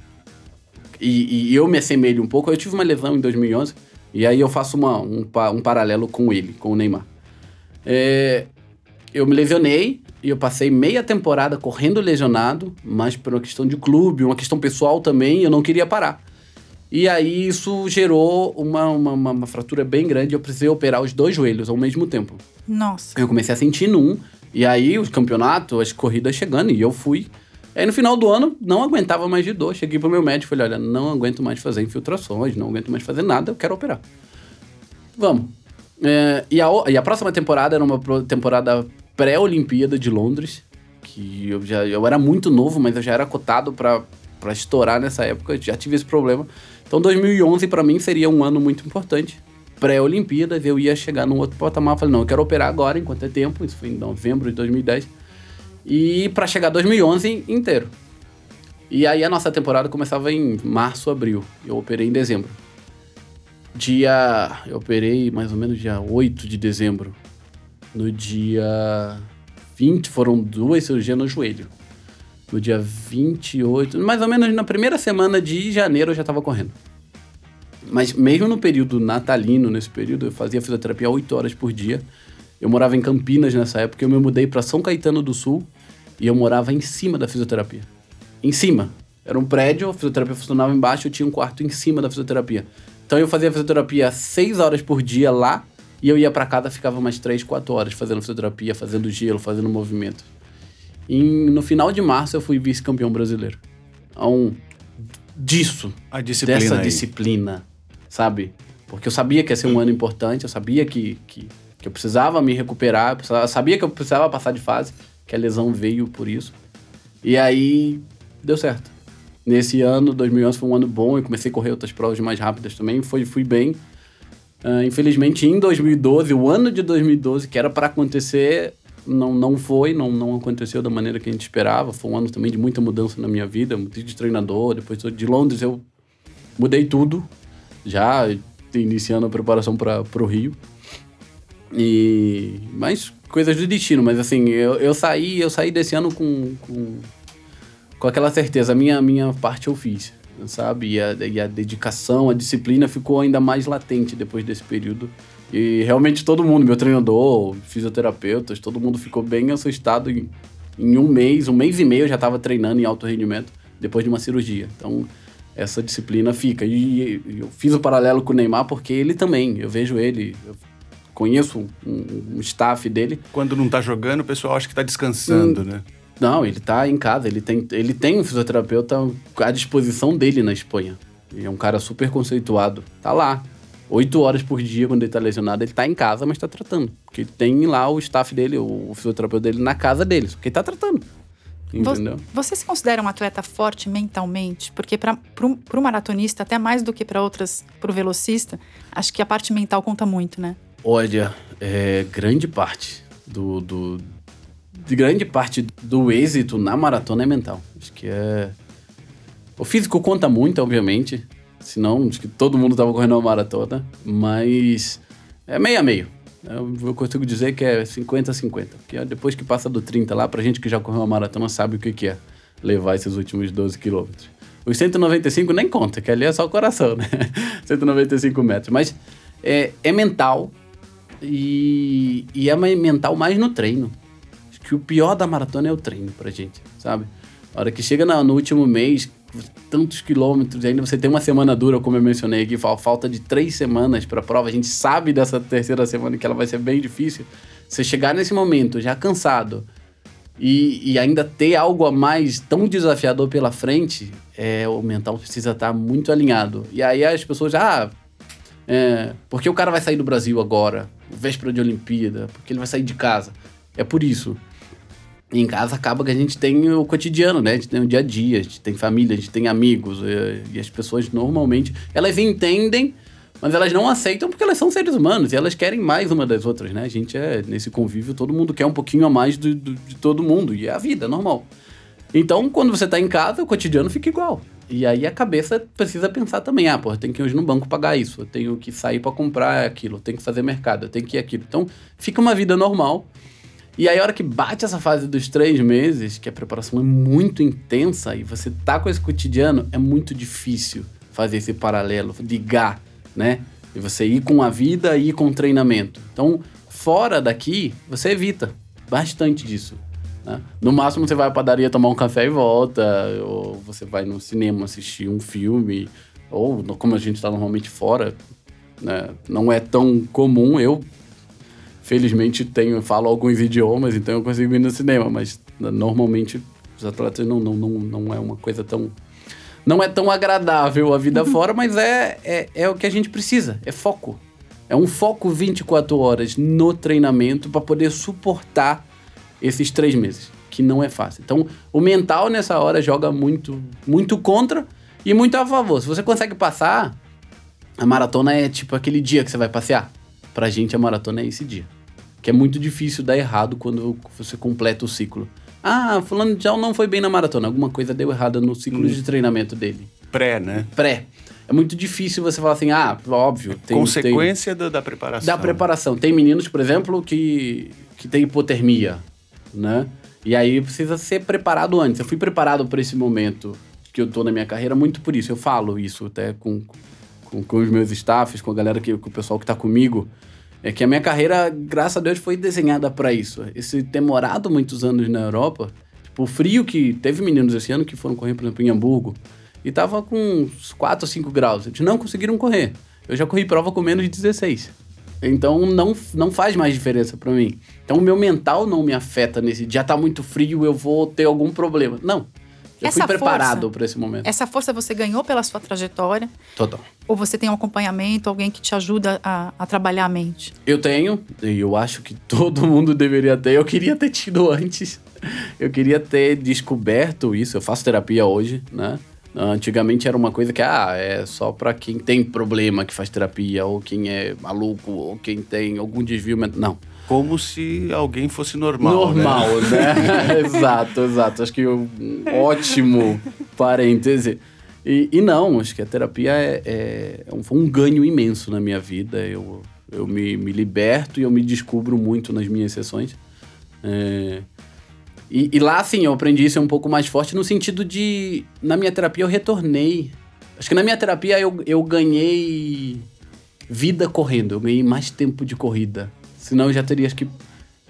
E, e eu me assemelho um pouco. Eu tive uma lesão em 2011 e aí eu faço uma, um, um paralelo com ele, com o Neymar. É, eu me lesionei e eu passei meia temporada correndo lesionado, mas por uma questão de clube, uma questão pessoal também, eu não queria parar. E aí isso gerou uma, uma, uma- uma fratura bem grande, eu precisei operar os dois joelhos ao mesmo tempo. Nossa. Eu comecei a sentir num, e aí o campeonato, as corridas chegando, e eu fui. Aí no final do ano, não aguentava mais de dor. Cheguei pro meu médico e falei: olha, não aguento mais fazer infiltrações, não aguento mais fazer nada, eu quero operar. Vamos. É, e, a, e a próxima temporada era uma temporada pré-Olimpíada de Londres, que eu já eu era muito novo, mas eu já era cotado pra estourar nessa época, já tive esse problema. Então 2011 pra mim seria um ano muito importante. Pré-Olimpíadas, eu ia chegar num outro patamar, falei, não, eu quero operar agora, enquanto é tempo, isso foi em novembro de 2010. E pra chegar 2011 inteiro. E aí a nossa temporada começava em março, abril. Eu operei em dezembro. Dia. Eu operei mais ou menos dia 8 de dezembro. No dia 20, foram duas cirurgias no joelho. No dia 28, mais ou menos na primeira semana de janeiro eu já tava correndo. Mas mesmo no período natalino, nesse período, eu fazia fisioterapia 8 horas por dia. Eu morava em Campinas nessa época, eu me mudei para São Caetano do Sul e eu morava em cima da fisioterapia. Em cima. Era um prédio, a fisioterapia funcionava embaixo, eu tinha um quarto em cima da fisioterapia. Então eu fazia fisioterapia 6 horas por dia lá e eu ia para casa, ficava mais 3, 4 horas fazendo fisioterapia, fazendo gelo, fazendo movimento. E no final de março eu fui vice-campeão brasileiro. Então, disso, A disciplina dessa aí. disciplina, sabe? Porque eu sabia que ia ser um ano importante, eu sabia que, que, que eu precisava me recuperar, eu sabia que eu precisava passar de fase, que a lesão veio por isso. E aí, deu certo. Nesse ano, 2011, foi um ano bom, eu comecei a correr outras provas mais rápidas também, foi, fui bem. Ah, infelizmente, em 2012, o ano de 2012, que era para acontecer, não, não foi, não, não aconteceu da maneira que a gente esperava. Foi um ano também de muita mudança na minha vida, mudei de treinador, depois de Londres eu mudei tudo, já iniciando a preparação para o Rio. E mas coisas do destino, mas assim, eu, eu saí, eu saí desse ano com, com, com aquela certeza, a minha, minha parte eu fiz, sabe? E a, e a dedicação, a disciplina ficou ainda mais latente depois desse período. E realmente todo mundo, meu treinador, fisioterapeutas, todo mundo ficou bem assustado em, em um mês, um mês e meio eu já estava treinando em alto rendimento depois de uma cirurgia. Então, essa disciplina fica. E eu fiz o paralelo com o Neymar porque ele também, eu vejo ele, eu conheço um, um staff dele. Quando não tá jogando, o pessoal acha que tá descansando, Hum. né? Não, ele tá em casa, ele tem, ele tem um fisioterapeuta à disposição dele na Espanha. Ele é um cara super conceituado. Tá lá. Oito horas por dia, quando ele tá lesionado, ele tá em casa, mas tá tratando. Porque tem lá o staff dele, o fisioterapeuta dele, na casa dele. Só que ele tá tratando. Entendeu? Você se considera um atleta forte mentalmente? Porque para o maratonista, até mais do que para outras, para o velocista, acho que a parte mental conta muito, né? Olha, é, grande parte do, do. De grande parte do êxito na maratona é mental. Acho que é. O físico conta muito, obviamente. Senão, acho que todo mundo tava correndo uma maratona. Mas. É meio a meio. Eu eu consigo dizer que é 50-50. Porque depois que passa do 30 lá, pra gente que já correu uma maratona, sabe o que, que é levar esses últimos 12 quilômetros. Os 195 nem conta, que ali é só o coração, né? 195 metros. Mas é, é mental e, e é mental mais no treino. Acho que o pior da maratona é o treino pra gente, sabe? A hora que chega no último mês, tantos quilômetros, ainda você tem uma semana dura, como eu mencionei aqui, fal- falta de três semanas pra prova, a gente sabe dessa terceira semana que ela vai ser bem difícil. Você chegar nesse momento já cansado e, e ainda ter algo a mais tão desafiador pela frente, é, o mental precisa estar muito alinhado. E aí as pessoas, ah, é, porque o cara vai sair do Brasil agora, véspera de Olimpíada, porque ele vai sair de casa. É por isso. E em casa acaba que a gente tem o cotidiano, né? A gente tem o dia a dia, a gente tem família, a gente tem amigos. E, e as pessoas normalmente, elas entendem, Mas elas não aceitam porque elas são seres humanos e elas querem mais uma das outras, né? A gente é, nesse convívio, todo mundo quer um pouquinho a mais do, do, de todo mundo. E é a vida, é normal. Então, quando você tá em casa, o cotidiano fica igual. E aí a cabeça precisa pensar também, ah, pô, tenho que ir no banco pagar isso, eu tenho que sair para comprar aquilo, tenho que fazer mercado, eu tenho que ir aquilo. Então, fica uma vida normal. E aí, a hora que bate essa fase dos três meses, que a preparação é muito intensa e você tá com esse cotidiano, é muito difícil fazer esse paralelo, ligar, né? E você ir com a vida e ir com o treinamento. Então, fora daqui, você evita bastante disso. Né? No máximo, você vai à padaria tomar um café e volta, ou você vai no cinema assistir um filme, ou como a gente está normalmente fora, né? não é tão comum. Eu felizmente tenho, falo alguns idiomas, então eu consigo ir no cinema, mas normalmente os atletas não, não, não, não é uma coisa tão. Não é tão agradável a vida uhum. fora, mas é, é, é o que a gente precisa, é foco. É um foco 24 horas no treinamento para poder suportar esses três meses, que não é fácil. Então, o mental nessa hora joga muito, muito contra e muito a favor. Se você consegue passar, a maratona é tipo aquele dia que você vai passear. Pra gente, a maratona é esse dia que é muito difícil dar errado quando você completa o ciclo. Ah, fulano de não foi bem na maratona, alguma coisa deu errada no ciclo hum. de treinamento dele. Pré, né? Pré. É muito difícil você falar assim, ah, óbvio. Tem, Consequência tem, da, da, preparação. Da preparação. Tem meninos, por exemplo, que, que tem hipotermia, né? E aí precisa ser preparado antes. Eu fui preparado para esse momento que eu tô na minha carreira muito por isso. Eu falo isso até com, com, com os meus staffs, com a galera, que, com o pessoal que tá comigo. É que a minha carreira, graças a Deus, foi desenhada para isso. Esse ter morado muitos anos na Europa, tipo, o frio que teve meninos esse ano que foram correr, por exemplo, em Hamburgo, e tava com uns 4 ou 5 graus. Eles não conseguiram correr. Eu já corri prova com menos de 16. Então não, não faz mais diferença para mim. Então o meu mental não me afeta nesse dia tá muito frio, eu vou ter algum problema. Não. Eu essa fui preparado para esse momento. Essa força você ganhou pela sua trajetória? Total. Ou você tem um acompanhamento, alguém que te ajuda a, a trabalhar a mente? Eu tenho, e eu acho que todo mundo deveria ter. Eu queria ter tido antes. Eu queria ter descoberto isso. Eu faço terapia hoje, né? Antigamente era uma coisa que, ah, é só para quem tem problema que faz terapia, ou quem é maluco, ou quem tem algum desvio mental. Não como se alguém fosse normal. Normal, né? né? exato, exato. Acho que um ótimo parêntese. E, e não, acho que a terapia é, é, é um, foi um ganho imenso na minha vida. Eu, eu me, me liberto e eu me descubro muito nas minhas sessões. É, e, e, lá, assim, eu aprendi isso um pouco mais forte no sentido de. Na minha terapia, eu retornei. Acho que na minha terapia eu, eu ganhei vida correndo, eu ganhei mais tempo de corrida. Senão eu já teria, acho que.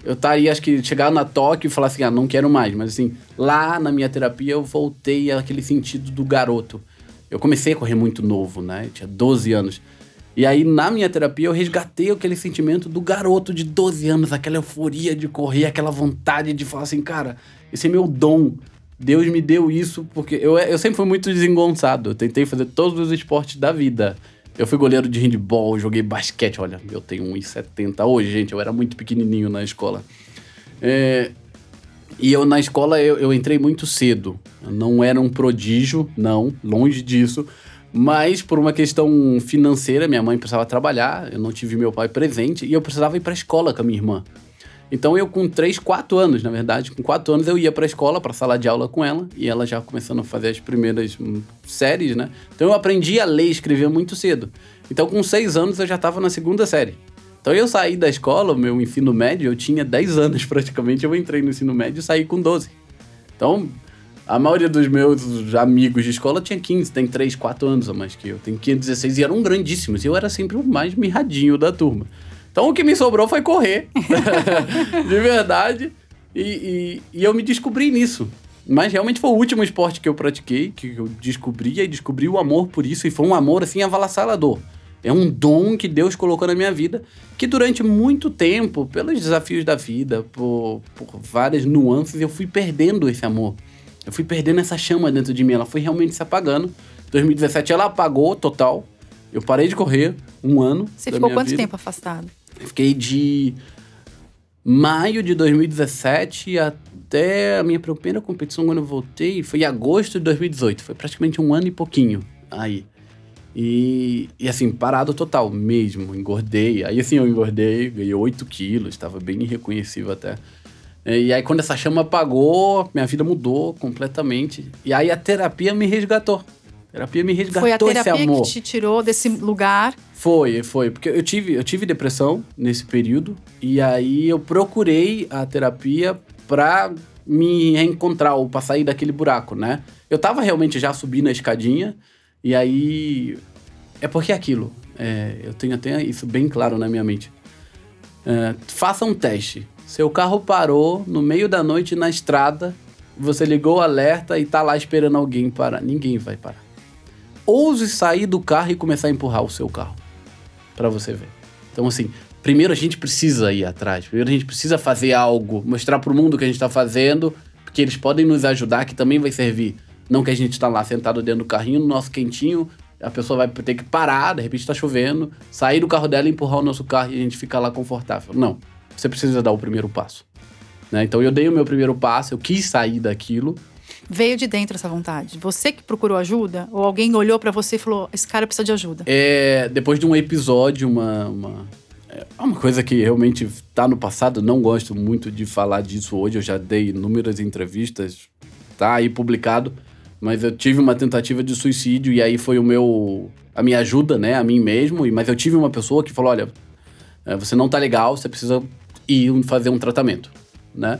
Eu estaria, acho que, chegar na Tóquio e falar assim, ah, não quero mais. Mas assim, lá na minha terapia eu voltei àquele sentido do garoto. Eu comecei a correr muito novo, né? Eu tinha 12 anos. E aí, na minha terapia, eu resgatei aquele sentimento do garoto de 12 anos, aquela euforia de correr, aquela vontade de falar assim, cara, esse é meu dom. Deus me deu isso porque eu, eu sempre fui muito desengonçado. Eu tentei fazer todos os esportes da vida. Eu fui goleiro de handball, joguei basquete. Olha, eu tenho 1,70 hoje, gente. Eu era muito pequenininho na escola. É, e eu, na escola, eu, eu entrei muito cedo. Eu não era um prodígio, não, longe disso. Mas por uma questão financeira, minha mãe precisava trabalhar, eu não tive meu pai presente e eu precisava ir para a escola com a minha irmã. Então eu com 3, 4 anos, na verdade, com 4 anos eu ia para a escola, para sala de aula com ela, e ela já começando a fazer as primeiras hum, séries, né? Então eu aprendi a ler e escrever muito cedo. Então com 6 anos eu já estava na segunda série. Então eu saí da escola, meu ensino médio, eu tinha 10 anos praticamente, eu entrei no ensino médio e saí com 12. Então, a maioria dos meus amigos de escola tinha 15, tem 3, 4 anos a mais que eu. Tenho 15, 16 e eram grandíssimos. E eu era sempre o mais mirradinho da turma. Então o que me sobrou foi correr. de verdade. E, e, e, eu me descobri nisso. Mas realmente foi o último esporte que eu pratiquei, que eu descobri e descobri o amor por isso. E foi um amor assim avassalador. É um dom que Deus colocou na minha vida, que durante muito tempo, pelos desafios da vida, por, por várias nuances, eu fui perdendo esse amor. Eu fui perdendo essa chama dentro de mim. Ela foi realmente se apagando. 2017 ela apagou total. Eu parei de correr um ano. Você ficou quanto vida. tempo afastado? Eu fiquei de maio de 2017 até a minha primeira competição quando eu voltei foi em agosto de 2018. Foi praticamente um ano e pouquinho aí. E, e assim, parado total mesmo, engordei. Aí assim, eu engordei, ganhei 8 quilos, estava bem irreconhecível até. E aí quando essa chama apagou, minha vida mudou completamente. E aí a terapia me resgatou. A terapia me resgatou Foi a terapia esse amor. que te tirou desse lugar. Foi, foi. Porque eu tive, eu tive depressão nesse período. E aí eu procurei a terapia pra me reencontrar ou pra sair daquele buraco, né? Eu tava realmente já subindo a escadinha. E aí. É porque é aquilo. É, eu tenho até isso bem claro na minha mente. É, faça um teste. Seu carro parou no meio da noite na estrada. Você ligou o alerta e tá lá esperando alguém parar. Ninguém vai parar. Ouse sair do carro e começar a empurrar o seu carro. Pra você ver. Então, assim, primeiro a gente precisa ir atrás. Primeiro a gente precisa fazer algo. Mostrar pro mundo o que a gente tá fazendo. Porque eles podem nos ajudar, que também vai servir. Não que a gente tá lá sentado dentro do carrinho, no nosso quentinho. A pessoa vai ter que parar, de repente tá chovendo. Sair do carro dela empurrar o nosso carro e a gente ficar lá confortável. Não. Você precisa dar o primeiro passo. Né? Então eu dei o meu primeiro passo, eu quis sair daquilo. Veio de dentro essa vontade. Você que procurou ajuda? Ou alguém olhou pra você e falou: esse cara precisa de ajuda? É, depois de um episódio, uma, uma, é uma coisa que realmente tá no passado, não gosto muito de falar disso hoje. Eu já dei inúmeras entrevistas, tá aí publicado. Mas eu tive uma tentativa de suicídio e aí foi o meu. a minha ajuda, né? A mim mesmo. e- Mas eu tive uma pessoa que falou: olha, é, você não tá legal, você precisa ir fazer um tratamento, né?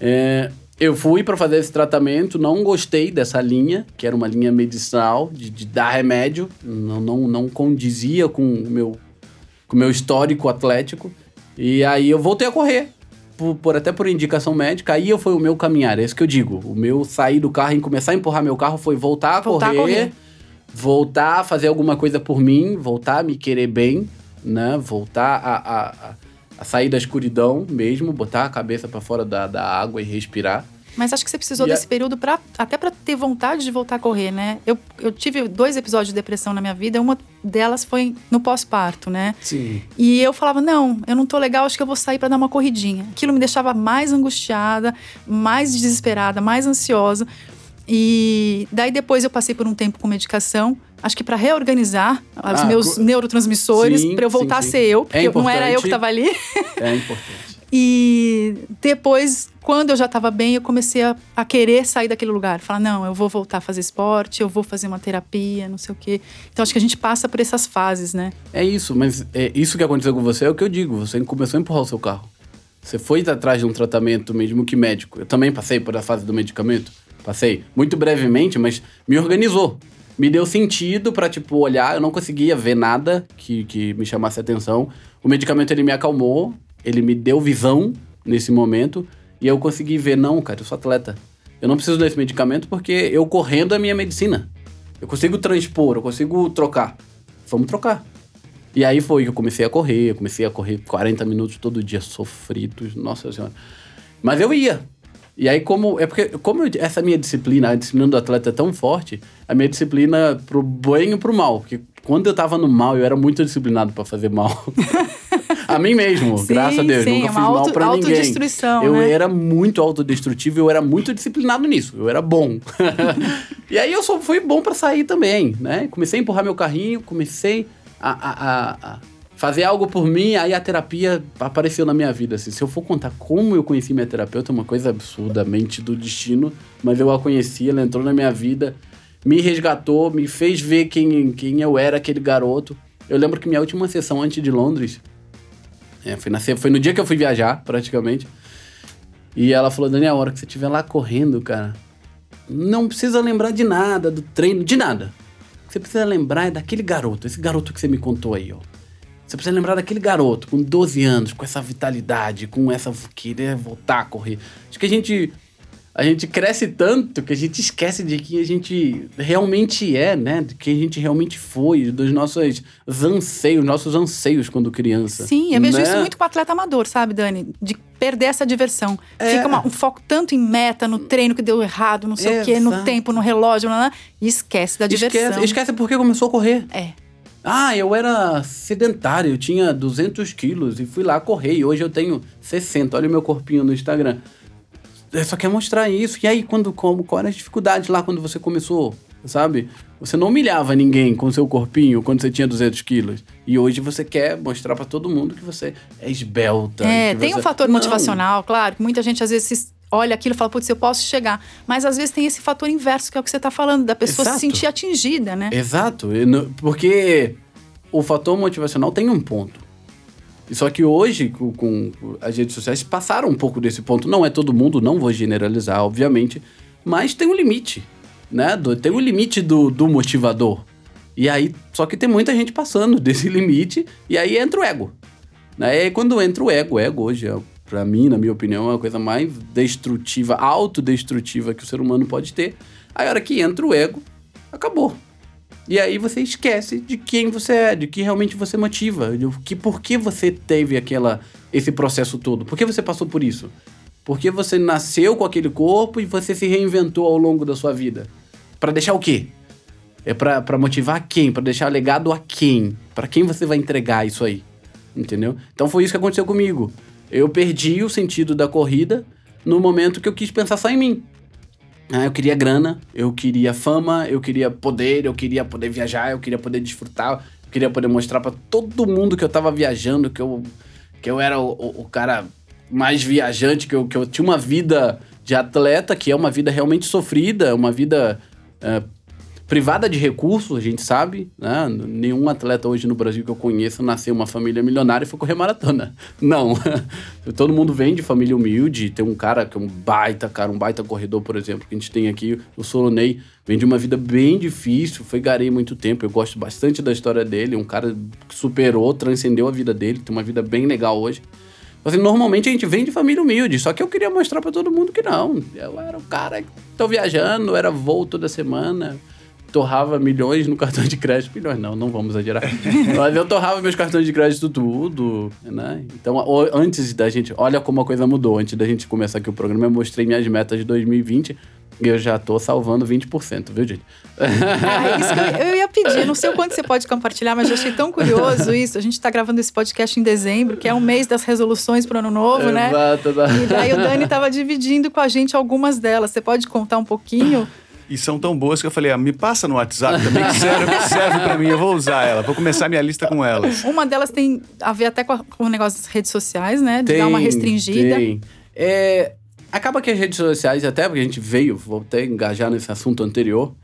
É, eu fui para fazer esse tratamento, não gostei dessa linha, que era uma linha medicinal, de, de dar remédio, não, não, não condizia com o meu, com o meu histórico atlético. E aí eu voltei a correr, por, por- até por indicação médica, aí eu foi o meu caminhar, é isso que eu digo. O meu sair do carro e começar a empurrar meu carro foi voltar a, Voltar a correr, correr. voltar a fazer alguma coisa por mim, voltar a me querer bem, né? Voltar a, a, a, a sair da escuridão mesmo, botar a cabeça para fora da, da água e respirar. Mas acho que você precisou E a- desse período pra, até pra ter vontade de voltar a correr, né? Eu, eu tive dois episódios de depressão na minha vida. Uma delas foi no pós-parto, né? Sim. E eu falava: não, eu não tô legal, acho que eu vou sair pra dar uma corridinha. Aquilo me deixava mais angustiada, mais desesperada, mais ansiosa. E daí depois eu passei por um tempo com medicação, acho que pra reorganizar os Ah, meus co- neurotransmissores, Sim, pra eu voltar sim, a ser sim. eu, porque É não era eu que importante. tava ali. É importante. E depois, quando eu já estava bem, eu comecei a, a querer sair daquele lugar. Falar, não, eu vou voltar a fazer esporte, eu vou fazer uma terapia, não sei o quê. Então acho que a gente passa por essas fases, né? É isso, mas é isso que aconteceu com você é o que eu digo. Você começou a empurrar o seu carro. Você foi atrás de um tratamento mesmo que médico. Eu também passei por a fase do medicamento. Passei muito brevemente, mas me organizou. Me deu sentido pra, tipo, olhar. Eu não conseguia ver nada que, que me chamasse atenção. O medicamento, ele me acalmou. Ele me deu visão nesse momento. E eu consegui ver, não, cara, eu sou atleta. Eu não preciso desse medicamento porque eu correndo é minha medicina. Eu consigo transpor, eu consigo trocar. Vamos trocar. E aí foi que eu comecei a correr, eu comecei a correr 40 minutos todo dia, sofridos, nossa senhora. Mas eu ia. E aí, como. É porque, como eu- essa minha disciplina, a disciplina do atleta é tão forte, a minha disciplina pro bem e pro mal. Porque quando eu tava no mal, eu era muito disciplinado pra fazer mal. a mim mesmo, Sim, graças a Deus. sim, nunca é fiz uma mal auto- pra ninguém. autodestruição, Eu né? era muito autodestrutivo, eu era muito disciplinado nisso. Eu era bom. e aí eu só fui bom pra sair também, né? Comecei a empurrar meu carrinho, comecei a, a- a- a fazer algo por mim, aí a terapia apareceu na minha vida. Assim. Se eu for contar como eu conheci minha terapeuta, é uma coisa absurdamente do destino, mas eu a conheci, ela entrou na minha vida, me resgatou, me fez ver quem, quem eu era, aquele garoto. Eu lembro que minha última sessão antes de Londres, é, foi, na, foi no dia que eu fui viajar, praticamente. E ela falou, Daniel, a hora que você estiver lá correndo, cara, não precisa lembrar de nada, do treino, de nada. O que você precisa lembrar é daquele garoto, esse garoto que você me contou aí, ó. Você precisa lembrar daquele garoto com 12 anos, com essa vitalidade, com essa querer voltar a correr. Acho que a gente a gente cresce tanto que a gente esquece de quem a gente realmente é, né? De quem a gente realmente foi, dos nossos anseios, nossos anseios quando criança. Sim, eu vejo né? isso muito com o atleta amador, sabe, Dani? De perder essa diversão. É. Fica uma- um foco tanto em meta, no treino que deu errado, não sei o quê, no tempo, no relógio, lá, lá, e esquece da diversão. Esquece, esquece porque começou a correr. É. Ah, eu era sedentário, eu tinha 200 quilos e fui lá correr. E hoje eu tenho 60. Olha o meu corpinho no Instagram. É, Só quer mostrar isso. E aí, quando, como, qual era as dificuldades lá quando você começou? sabe? Você não humilhava ninguém com seu corpinho quando você tinha 200 quilos. E hoje você quer mostrar para todo mundo que você é esbelta. É, tem você... um fator não. motivacional, claro, que muita gente às vezes olha aquilo e fala, putz, eu posso chegar. Mas às vezes tem esse fator inverso, que é o que você está falando, da pessoa Exato. se sentir atingida, né? Exato. Porque o fator motivacional tem um ponto. Só que hoje, com, com, as redes sociais, passaram um pouco desse ponto. Não é todo mundo, não vou generalizar, obviamente, mas tem um limite, né? Do, tem um limite do, do motivador. E aí, só que tem muita gente passando desse limite, e aí entra o ego. Né? E aí, quando entra o ego, o ego hoje, é, pra mim, na minha opinião, é a coisa mais destrutiva, autodestrutiva que o ser humano pode ter. Aí, a hora que entra o ego, acabou. E aí você esquece de quem você é, de que realmente você motiva, de que por que você teve aquela esse processo todo? Por que você passou por isso? Porque você nasceu com aquele corpo e você se reinventou ao longo da sua vida. Para deixar o quê? É para motivar quem? Para deixar legado a quem? Para quem você vai entregar isso aí? Entendeu? Então foi isso que aconteceu comigo. Eu perdi o sentido da corrida no momento que eu quis pensar só em mim. Ah, eu queria grana, eu queria fama, eu queria poder, eu queria poder viajar, eu queria poder desfrutar, eu queria poder mostrar para todo mundo que eu tava viajando, que eu, que eu era o, o, o cara mais viajante, que eu, que eu tinha uma vida de atleta, que é uma vida realmente sofrida, uma vida uh, privada de recursos, a gente sabe, né? Nenhum atleta hoje no Brasil que eu conheça nasceu uma família milionária e foi correr maratona. Não. Todo mundo vem de família humilde. Tem um cara que é um baita, cara, um baita corredor, por exemplo, que a gente tem aqui, o Solonei, vem de uma vida bem difícil, foi garei muito tempo. Eu gosto bastante da história dele, um cara que superou, transcendeu a vida dele, tem uma vida bem legal hoje. Assim, normalmente a gente vem de família humilde, só que eu queria mostrar para todo mundo que não. Eu era o cara que tô viajando, era voo toda semana torrava milhões no cartão de crédito. Milhões não, não vamos exagerar. Mas eu torrava meus cartões de crédito tudo, né? Então, antes da gente... Olha como a coisa mudou. Antes da gente começar aqui o programa, eu mostrei minhas metas de 2020 e eu já tô salvando 20%, viu, gente? Ah, isso que eu, eu, ia pedir. Não sei o quanto você pode compartilhar, mas eu achei tão curioso isso. A gente tá gravando esse podcast em dezembro, que é um mês das resoluções pro ano novo, né? Exato. E daí o Dani tava dividindo com a gente algumas delas. Você pode contar um pouquinho e são tão boas que eu falei, ah, me passa no WhatsApp também, que serve, serve pra mim, eu vou usar ela. Vou começar minha lista com elas. Uma delas tem a ver até com, a, com o negócio das redes sociais, né? De tem, dar uma restringida. Tem. É, acaba que as redes sociais, até porque a gente veio, vou até engajar nesse assunto anterior,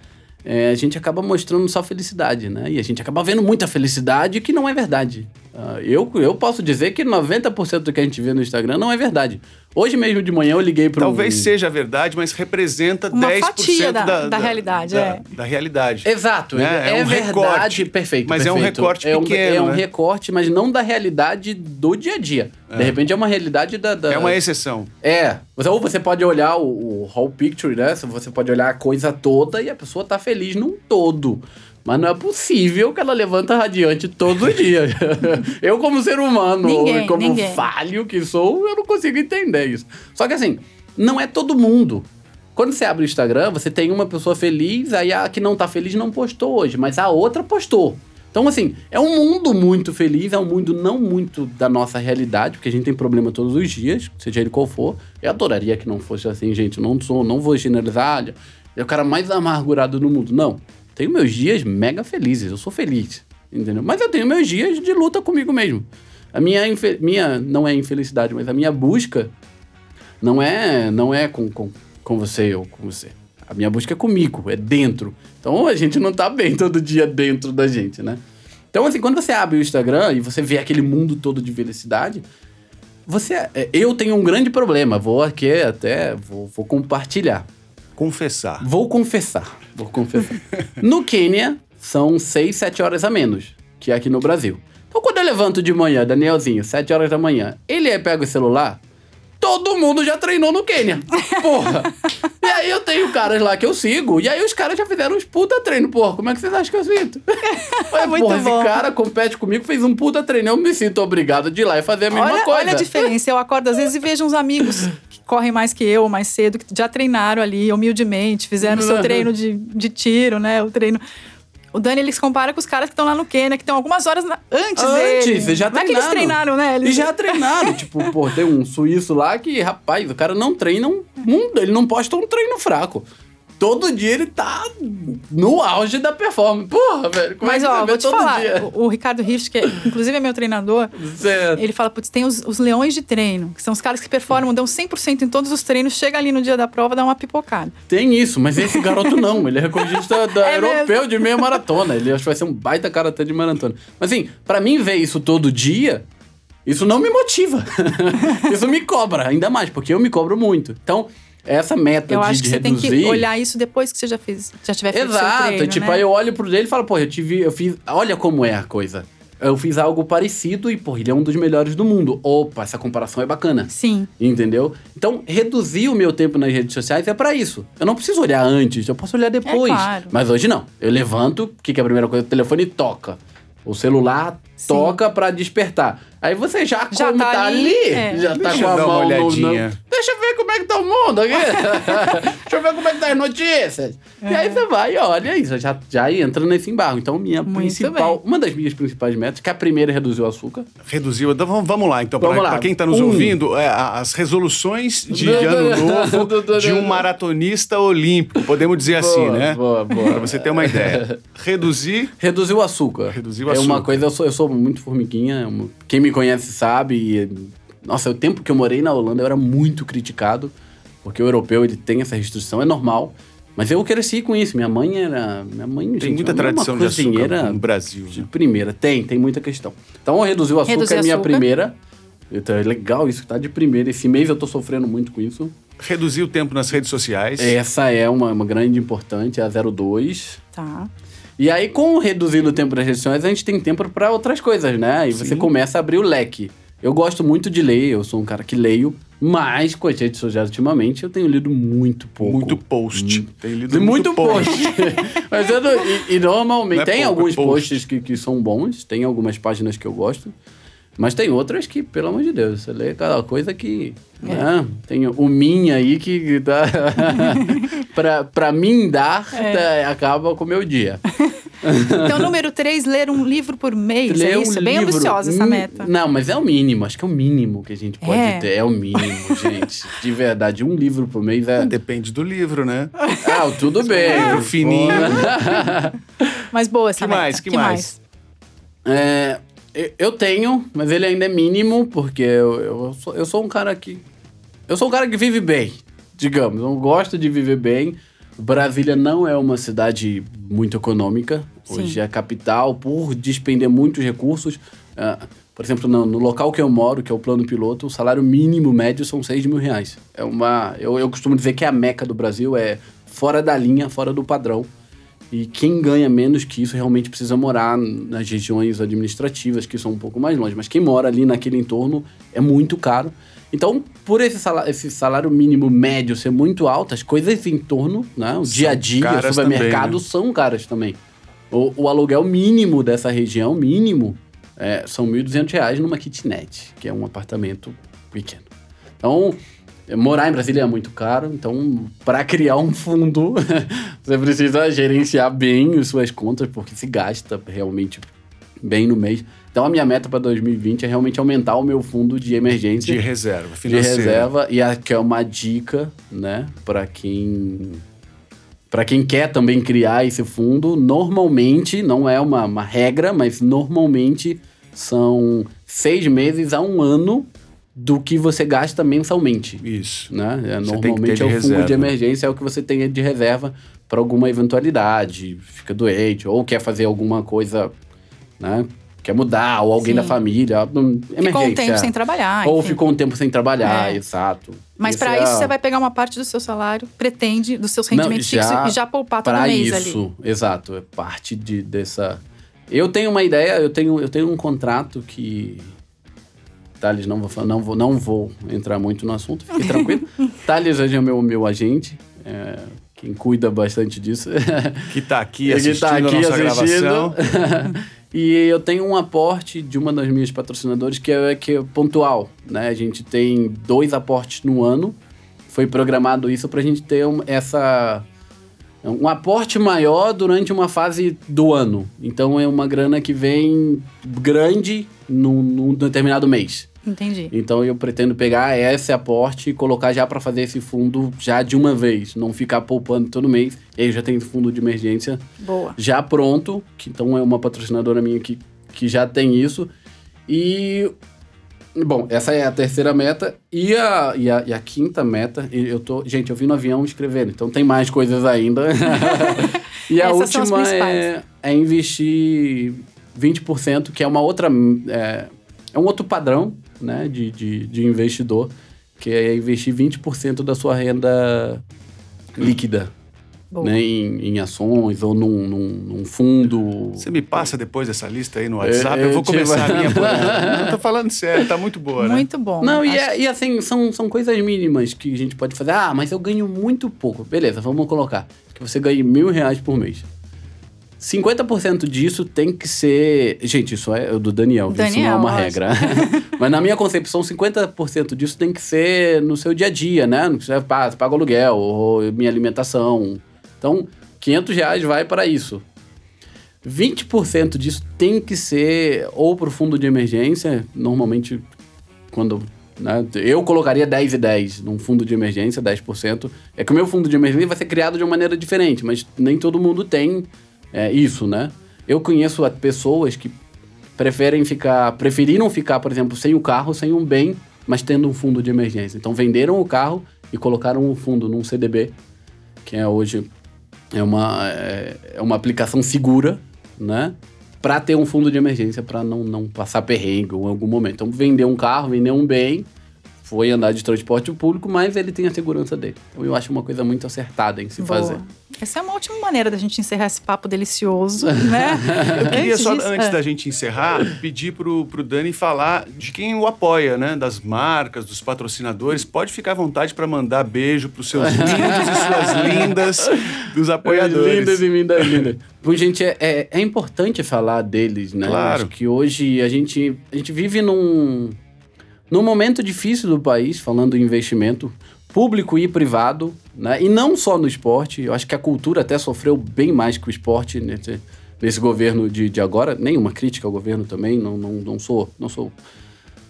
é, a gente acaba mostrando só felicidade, né? E a gente acaba vendo muita felicidade que não é verdade. Uh, eu, eu posso dizer que 90% do que a gente vê no Instagram não é verdade. Hoje mesmo de manhã eu liguei para Talvez um... seja verdade, mas representa Uma 10% fatia da, da, da realidade. Da, é. da realidade. Exato. Né? É, é um verdade, recorte, perfeito. Mas perfeito. é um recorte é um, pequeno. É um né? recorte, mas não da realidade do dia a dia. É. De repente é uma realidade da, da, É uma exceção. É. Ou você pode olhar o, o whole picture, né? Você pode olhar a coisa toda e a pessoa tá feliz num todo. Mas não é possível que ela levanta radiante todos os dias. eu, como ser humano, ninguém, como ninguém. falho que sou, eu não consigo entender isso. Só que assim, não é todo mundo. Quando você abre o Instagram, você tem uma pessoa feliz, aí a que não tá feliz não postou hoje, mas a outra postou. Então, assim, é um mundo muito feliz, é um mundo não muito da nossa realidade, porque a gente tem problema todos os dias, seja ele qual for. Eu adoraria que não fosse assim, gente. Não sou, não vou generalizar, é o cara mais amargurado do mundo. Não tenho meus dias mega felizes, eu sou feliz, entendeu? Mas eu tenho meus dias de luta comigo mesmo. A minha, minha não é infelicidade, mas a minha busca não é não é com, com, com você ou com você. A minha busca é comigo, é dentro. Então a gente não tá bem todo dia dentro da gente, né? Então, assim, quando você abre o Instagram e você vê aquele mundo todo de felicidade, você. É, eu tenho um grande problema. Vou aqui até. Vou, vou compartilhar. Confessar. Vou confessar. Vou confessar. no Quênia, são 6, 7 horas a menos que aqui no Brasil. Então, quando eu levanto de manhã, Danielzinho, 7 horas da manhã, ele pega o celular, todo mundo já treinou no Quênia. Porra! e aí eu tenho caras lá que eu sigo, e aí os caras já fizeram uns puta treino. Porra, como é que vocês acham que eu sinto? É muito porra, bom. esse cara compete comigo, fez um puta treino, eu me sinto obrigado de ir lá e fazer a mesma olha, coisa. Olha a diferença. Eu acordo às vezes e vejo uns amigos que correm mais que eu, mais cedo, que já treinaram ali, humildemente, fizeram o seu treino de, de tiro, né? O treino. O Dani, ele se compara com os caras que estão lá no Quênia, que estão algumas horas na... antes, Antes, dele. eles já Não é que eles treinaram, né? Eles E já treinaram. tipo, pô, tem um suíço lá que, rapaz, o cara não treina um, um ele não posta um treino fraco. Todo dia ele tá no auge da performance. Porra, velho. Como Mas, é que ó, vou te falar, o, o Ricardo Riff, que é, inclusive é meu treinador, Certo. ele fala, putz, tem os, os leões de treino, que são os caras que performam, dão 100% em todos os treinos, chega ali no dia da prova, dá uma pipocada. Tem isso, mas esse garoto não. Ele é recordista da É europeu de meia maratona. Ele acho que vai ser um baita karatê de maratona. Mas assim, pra mim ver isso todo dia, isso não me motiva. isso me cobra, ainda mais, porque eu me cobro muito. Então, essa meta Eu de, acho que de você tem reduzir. que olhar isso depois que você já fez, já tiver feito seu Exato, treino, tipo, né? aí eu olho pro dele e falo, pô, eu tive, eu fiz, olha como é a coisa. Eu fiz algo parecido e, pô, ele é um dos melhores do mundo. Opa, essa comparação é bacana. Sim. Entendeu? Então, reduzir o meu tempo nas redes sociais é pra isso. Eu não preciso olhar antes, eu posso olhar depois. É claro. Mas hoje não. Eu levanto, o que, que é a primeira coisa? O telefone toca. O celular Sim. toca pra despertar. Aí você já, Já como tá tá, ali, ali, é. já tá Deixa com a dar uma mão no- no- olhadinha. Deixa eu ver como é que tá o mundo aqui. Deixa eu ver como é que tá as notícias. E aí você vai e olha isso, já, já entra nesse embargo. Então, minha Muito principal, bem. uma das minhas principais metas, que a primeira é reduzir o açúcar. Reduziu. Então vamos, lá, então, Vamos para lá. quem está nos Um. ouvindo, é, as resoluções de ano novo de um maratonista olímpico, podemos dizer assim, Boa, né? Boa, boa. Para você ter uma ideia. Reduzir. Reduzir o açúcar. Reduzir o É uma açúcar. coisa, eu sou, eu sou muito formiguinha. é Quem me conhece sabe. e, nossa, o tempo que eu morei na Holanda eu era muito criticado. Porque o europeu ele tem essa restrição, é normal. Mas eu cresci com isso. Minha mãe era. Minha mãe, Tem gente, muita tradição de açúcar no Brasil. de né? primeira. Tem, tem muita questão. Então, reduzir o açúcar Reduzir é minha açúcar. primeira. Então, é legal isso que tá de primeira. Esse mês eu tô sofrendo muito com isso. Reduzir o tempo nas redes sociais. Essa é uma, uma grande importante, é a 02. Tá. E aí, com reduzindo o tempo das restrições, a gente tem tempo para outras coisas, né? E você Sim. começa a abrir o leque. Eu gosto muito de ler, eu sou um cara que leio, mas com as redes sociais ultimamente eu tenho lido muito pouco. Muito post. Hum. Tem lido Muito, post. mas eu e, e normalmente é tem pouco, é alguns post. posts que, que são bons, tem algumas páginas que eu gosto. Mas tem outras que, pelo amor de Deus, você lê cada coisa que. É. Né? Tem o mim aí que dá. pra, pra mim dar, É. tá, acaba com o meu dia. Então, número 3, ler um livro por mês. Ler é um isso? Bem livro- ambiciosa essa meta. Não, mas é o mínimo. Acho que é o mínimo que a gente pode É. ter. É o mínimo, gente. De verdade. Um livro por mês é. Depende do livro, né? Ah, tudo bem. livro fininho. Mas boa essa Que meta. mais? Que mais? É, eu- tenho, mas ele ainda é mínimo, porque eu, eu, sou, eu sou um cara que. Eu sou um cara que vive bem, digamos. Eu gosto de viver bem. Brasília não é uma cidade muito econômica. Sim. Hoje é a capital, por despender muitos recursos. ah, por exemplo, no, no local que eu moro, que é o plano piloto, o salário mínimo médio são 6 mil reais. É uma. Eu, eu costumo dizer que é a meca do Brasil, é fora da linha, fora do padrão. E quem ganha menos que isso realmente precisa morar nas regiões administrativas, que são um pouco mais longe. Mas quem mora ali naquele entorno é muito caro. Então, por esse salário, esse salário mínimo médio ser muito alto, as coisas em torno, né? O São dia a dia, caras supermercado, também, né? são caras também. O, o aluguel mínimo dessa região, mínimo, é, são 1.200 reais numa kitnet, que é um apartamento pequeno. Então, morar em Brasília é muito caro, então, para criar um fundo, você precisa gerenciar bem as suas contas, porque se gasta realmente bem no mês. Então, a minha meta para 2020 é realmente aumentar o meu fundo de emergência De reserva de financeira. reserva e aqui é uma dica, né, para quem para quem quer também criar esse fundo, normalmente não é uma, uma regra, mas normalmente são seis meses a um ano do que você gasta mensalmente, Isso. né? É, normalmente é o fundo reserva. de emergência é o que você tem de reserva para alguma eventualidade, fica doente ou quer fazer alguma coisa, né? Quer mudar, ou alguém Sim. da família. hum, Ficou um emergência. tempo sem trabalhar. Ou enfim. ficou um tempo sem trabalhar, É. exato. Mas pra é isso você vai pegar uma parte do seu salário, pretende, dos seus Não, rendimentos já fixos e já poupar todo mês isso, ali. exato. É parte de, dessa. Eu tenho uma ideia, eu tenho, eu tenho um contrato que. Thales, não vou, não vou, não vou entrar muito no assunto, fique tranquilo. Thales hoje é meu, meu agente, é, quem cuida bastante disso. Que tá aqui assistindo tá aqui a nossa assistindo. gravação. e eu tenho um aporte de uma das minhas patrocinadores que é, que é pontual, né? A gente tem dois aportes no ano. Foi programado isso pra gente ter um- essa um aporte maior durante uma fase do ano. Então é uma grana que vem grande num, num determinado mês. Entendi. Então eu pretendo pegar esse aporte e colocar já para fazer esse fundo já de uma vez, não ficar poupando todo mês. E aí eu já tenho fundo de emergência Boa. já pronto, que então é uma patrocinadora minha que, que já tem isso. E Bom, essa é a terceira meta. E a, e a, e a quinta meta, eu tô. Gente, eu vim no avião escrevendo, então tem mais coisas ainda. e a Essas última é, é investir 20%, que é uma outra. É, é um outro padrão né, de, de, de investidor, que é investir 20% da sua renda líquida. Né, em, em ações ou num, num, num fundo. Você me passa depois dessa lista aí no WhatsApp, Eu- eu, vou te começar a minha por. Não, tô falando sério, tá muito boa, né? Muito bom. Não, e, Acho- é- e assim, são, são coisas mínimas que a gente pode fazer. Ah, mas eu ganho muito pouco. Beleza, vamos colocar. Que você ganhe mil reais por mês. 50% disso tem que ser. Gente, isso é do Daniel, viu? isso não é Daniel, uma lógico. regra. mas na minha concepção, 50% disso tem que ser no seu dia a dia, né? Não precisa, pá, você paga aluguel, ou minha alimentação. Então, 500 reais vai para isso. 20% disso tem que ser ou para o fundo de emergência, normalmente quando né, eu colocaria 10 e 10 num fundo de emergência, 10%. É que o meu fundo de emergência vai ser criado de uma maneira diferente, mas nem todo mundo tem é, isso, né? Eu conheço pessoas que preferem ficar, preferiram ficar, por exemplo, sem o carro, sem um bem, mas tendo um fundo de emergência. Então venderam o carro e colocaram o fundo num CDB, que é hoje é uma, é, é uma aplicação segura, né? Para ter um fundo de emergência, para não, não passar perrengue em algum momento. Então, vender um carro, vender um bem, foi andar de transporte público, mas ele tem a segurança dele. Então, eu acho uma coisa muito acertada em se Boa. fazer. Essa é uma ótima maneira da gente encerrar esse papo delicioso, né? Eu queria só, disso- antes é. da gente encerrar, pedir pro, pro Dani falar de quem o apoia, né? Das marcas, dos patrocinadores. Pode ficar à vontade para mandar beijo pros seus lindos e suas lindas dos apoiadores. Lindas e lindas, lindas. Pois, gente, é, é, é importante falar deles, né? Claro. Acho que hoje a gente, a gente vive num, num momento difícil do país, falando em investimento público e privado, né? E não só no esporte. Eu acho que a cultura até sofreu bem mais que o esporte nesse, nesse governo de, de agora. Nenhuma crítica ao governo também, não, não, não sou... Não sou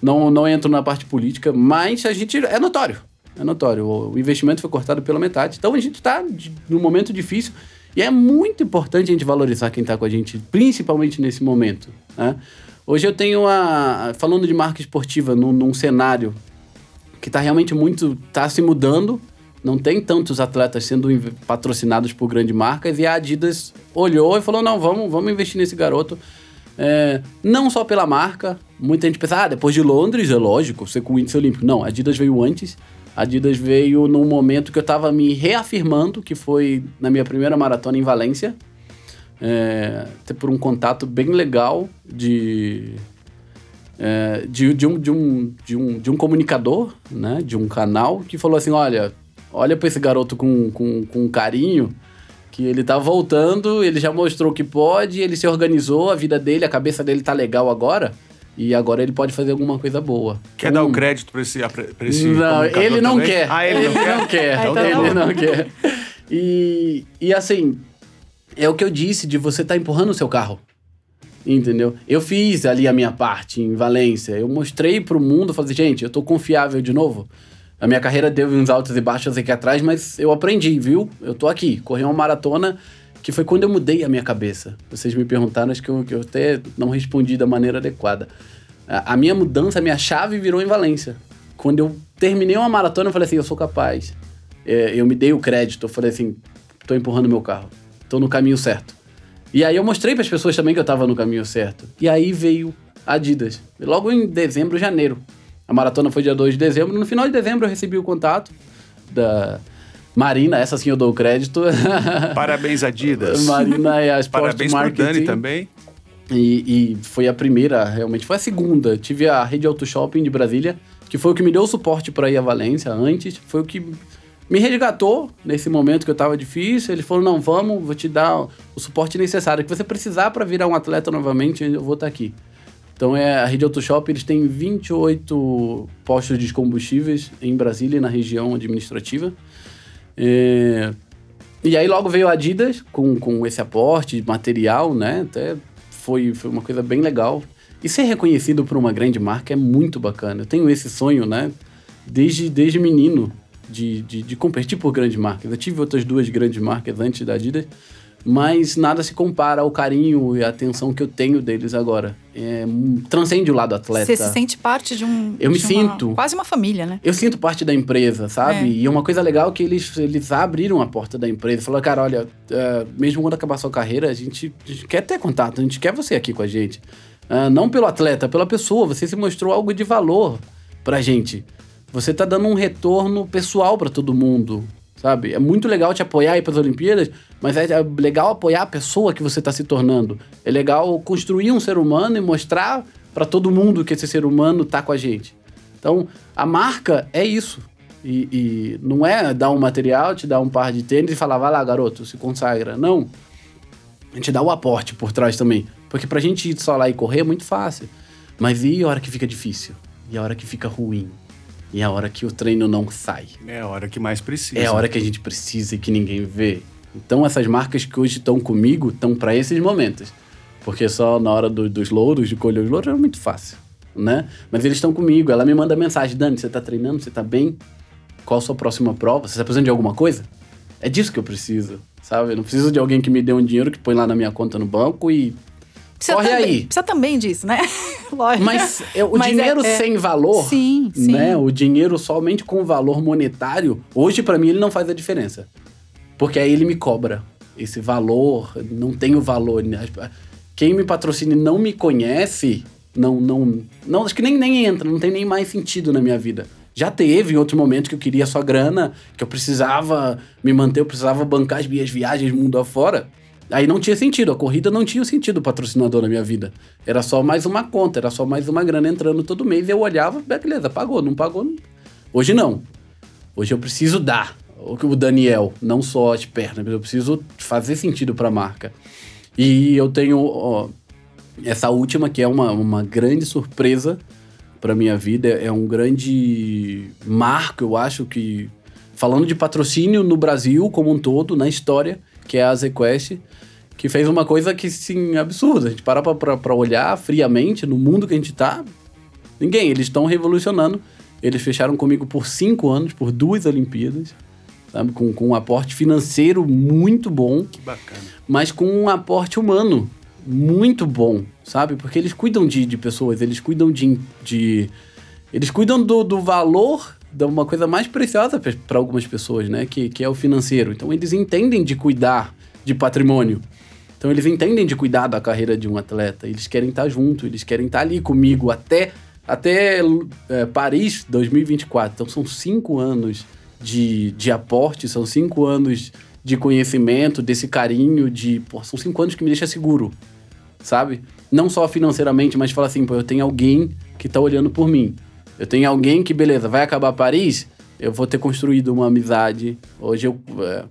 não, não entro na parte política, mas a gente é notório. É notório. O o investimento foi cortado pela metade. Então a gente está num momento difícil e é muito importante a gente valorizar quem está com a gente, principalmente nesse momento. Né? Hoje eu tenho a. Falando de marca esportiva num, num cenário que está realmente muito. está se mudando. Não tem tantos atletas sendo patrocinados por grandes marcas e a Adidas olhou e falou: não, vamos, vamos investir nesse garoto. É, não só pela marca, muita gente pensa, ah, depois de Londres, é lógico, você com o índice olímpico. Não, a Adidas veio antes. A Adidas veio num momento que eu estava me reafirmando, que foi na minha primeira maratona em Valência. É, até por um contato bem legal de, é, de, de, um, de, um, de, um, de um comunicador, né, de um canal, que falou assim: olha, olha para esse garoto com, com, com carinho, que ele tá voltando, ele já mostrou que pode, ele se organizou, a vida dele, a cabeça dele tá legal agora, e agora ele pode fazer alguma coisa boa. Quer Então, dar o crédito para esse, pra esse não, ele não também? quer. Ah, ele não quer? quer. Ah, então ele tá bom. não quer. E, e assim, é o que eu disse de você estar empurrando o seu carro. Entendeu? Eu fiz ali a minha parte em Valência. Eu mostrei pro mundo, falei, gente, eu tô confiável de novo. A minha carreira deu uns altos e baixos aqui atrás, mas eu aprendi, viu? Eu tô aqui. Corri uma maratona que foi quando eu mudei a minha cabeça. Vocês me perguntaram, acho que eu, que eu até não respondi da maneira adequada. A, a minha mudança, a minha chave virou em Valência. Quando eu terminei uma maratona, eu falei assim, eu sou capaz. É, eu me dei o crédito, eu falei assim, tô empurrando meu carro. Tô no caminho certo. E aí eu mostrei para as pessoas também que eu tava no caminho certo. E aí veio a Adidas. Logo em dezembro, janeiro. A maratona foi dia 2 de dezembro. No final de dezembro eu recebi o contato da Marina, essa sim eu dou o crédito. Parabéns, Adidas. Marina é a Sport Parabéns Marketing. Dani também. E, e foi a primeira, realmente, foi a segunda. Tive a Rede Auto Shopping de Brasília, que foi o que me deu o suporte para ir a Valência antes. Foi o que me resgatou nesse momento que eu tava difícil. Ele falou: não, vamos, vou te dar o suporte necessário. que você precisar para virar um atleta novamente, eu vou estar aqui. Então é a Rede Auto Shop, eles têm 28 postos de combustíveis em Brasília, na região administrativa. É, E aí logo veio a Adidas com, com esse aporte de material, né? Até foi, foi uma coisa bem legal. E ser reconhecido por uma grande marca é muito bacana. Eu tenho esse sonho, né? Desde, desde menino, de, de, de competir por grandes marcas. Eu tive outras duas grandes marcas antes da Adidas, mas nada se compara ao carinho e à atenção que eu tenho deles agora. É, transcende o lado atleta. Você se sente parte de um. Eu me uma, sinto. Quase uma família, né? Eu sinto parte da empresa, sabe? É. E uma coisa legal é que eles, eles abriram a porta da empresa. Falaram, cara, olha, uh, mesmo quando acabar sua carreira, a gente, a gente, quer ter contato, a gente quer você aqui com a gente. Uh, não pelo atleta, pela pessoa. Você se mostrou algo de valor pra gente. Você tá dando um retorno pessoal para todo mundo sabe? É muito legal te apoiar aí para as Olimpíadas, mas é legal apoiar a pessoa que você está se tornando. É legal construir um ser humano e mostrar para todo mundo que esse ser humano tá com a gente. Então, a marca é isso. E, e, não é dar um material, te dar um par de tênis e falar, vai lá, garoto, se consagra. Não. A gente dá o aporte por trás também. Porque pra gente ir só lá e correr é muito fácil. Mas e a hora que fica difícil? E a hora que fica ruim? E a hora que o treino não sai. É a hora que mais precisa. É a hora que a gente precisa e que ninguém vê. Então essas marcas que hoje estão comigo estão para esses momentos. Porque só na hora do, dos louros, de colher os louros, é muito fácil, né? Mas eles estão comigo. Ela me manda mensagem, Dani, você tá treinando? Você tá bem? Qual a sua próxima prova? Você tá precisando de alguma coisa? É disso que eu preciso, sabe? Eu não preciso de alguém que me dê um dinheiro que põe lá na minha conta no banco e Precisa Corre também, aí. Precisa também disso, né? Lógico. Mas é, o Mas dinheiro é- é- sem valor, Sim, sim. né? O dinheiro somente com valor monetário, hoje para mim ele não faz a diferença. Porque aí ele me cobra. Esse valor, não tem o valor. né? Quem me patrocina e não me conhece, não, não, não, acho que nem, nem entra, não tem nem mais sentido na minha vida. Já teve em outro momento que eu queria só grana, que eu precisava me manter, eu precisava bancar as minhas viagens mundo afora. Aí não tinha sentido, a corrida não tinha sentido patrocinador na minha vida. Era só mais uma conta, era só mais uma grana entrando todo mês. Eu olhava, beleza, pagou, não pagou. Não. Hoje não. Hoje eu preciso dar. O Daniel, não só as pernas, mas eu preciso fazer sentido para a marca. E eu tenho ó, essa última que é uma, uma grande surpresa para minha vida, é um grande marco, eu acho que falando de patrocínio no Brasil como um todo, na história, que é a ZQuest, que fez uma coisa que, sim, absurda. A gente para pra, pra olhar friamente no mundo que a gente tá, ninguém. Eles estão revolucionando. Eles fecharam comigo por cinco anos, por duas Olimpíadas, sabe? Com, com um aporte financeiro muito bom, Que bacana. mas com um aporte humano muito bom, sabe? Porque eles cuidam de, de pessoas, eles cuidam de. de eles cuidam do, do valor de uma coisa mais preciosa para algumas pessoas, né? Que, que é o financeiro. Então eles entendem de cuidar de patrimônio. Então eles entendem de cuidar da carreira de um atleta. Eles querem estar junto, eles querem estar ali comigo até, até é, Paris 2024. Então são cinco anos de, de aporte, são cinco anos de conhecimento, desse carinho, de. Pô, são cinco anos que me deixa seguro, sabe? Não só financeiramente, mas fala assim, pô, eu tenho alguém que tá olhando por mim. Eu tenho alguém que, beleza, vai acabar Paris, eu vou ter construído uma amizade. Hoje eu. É...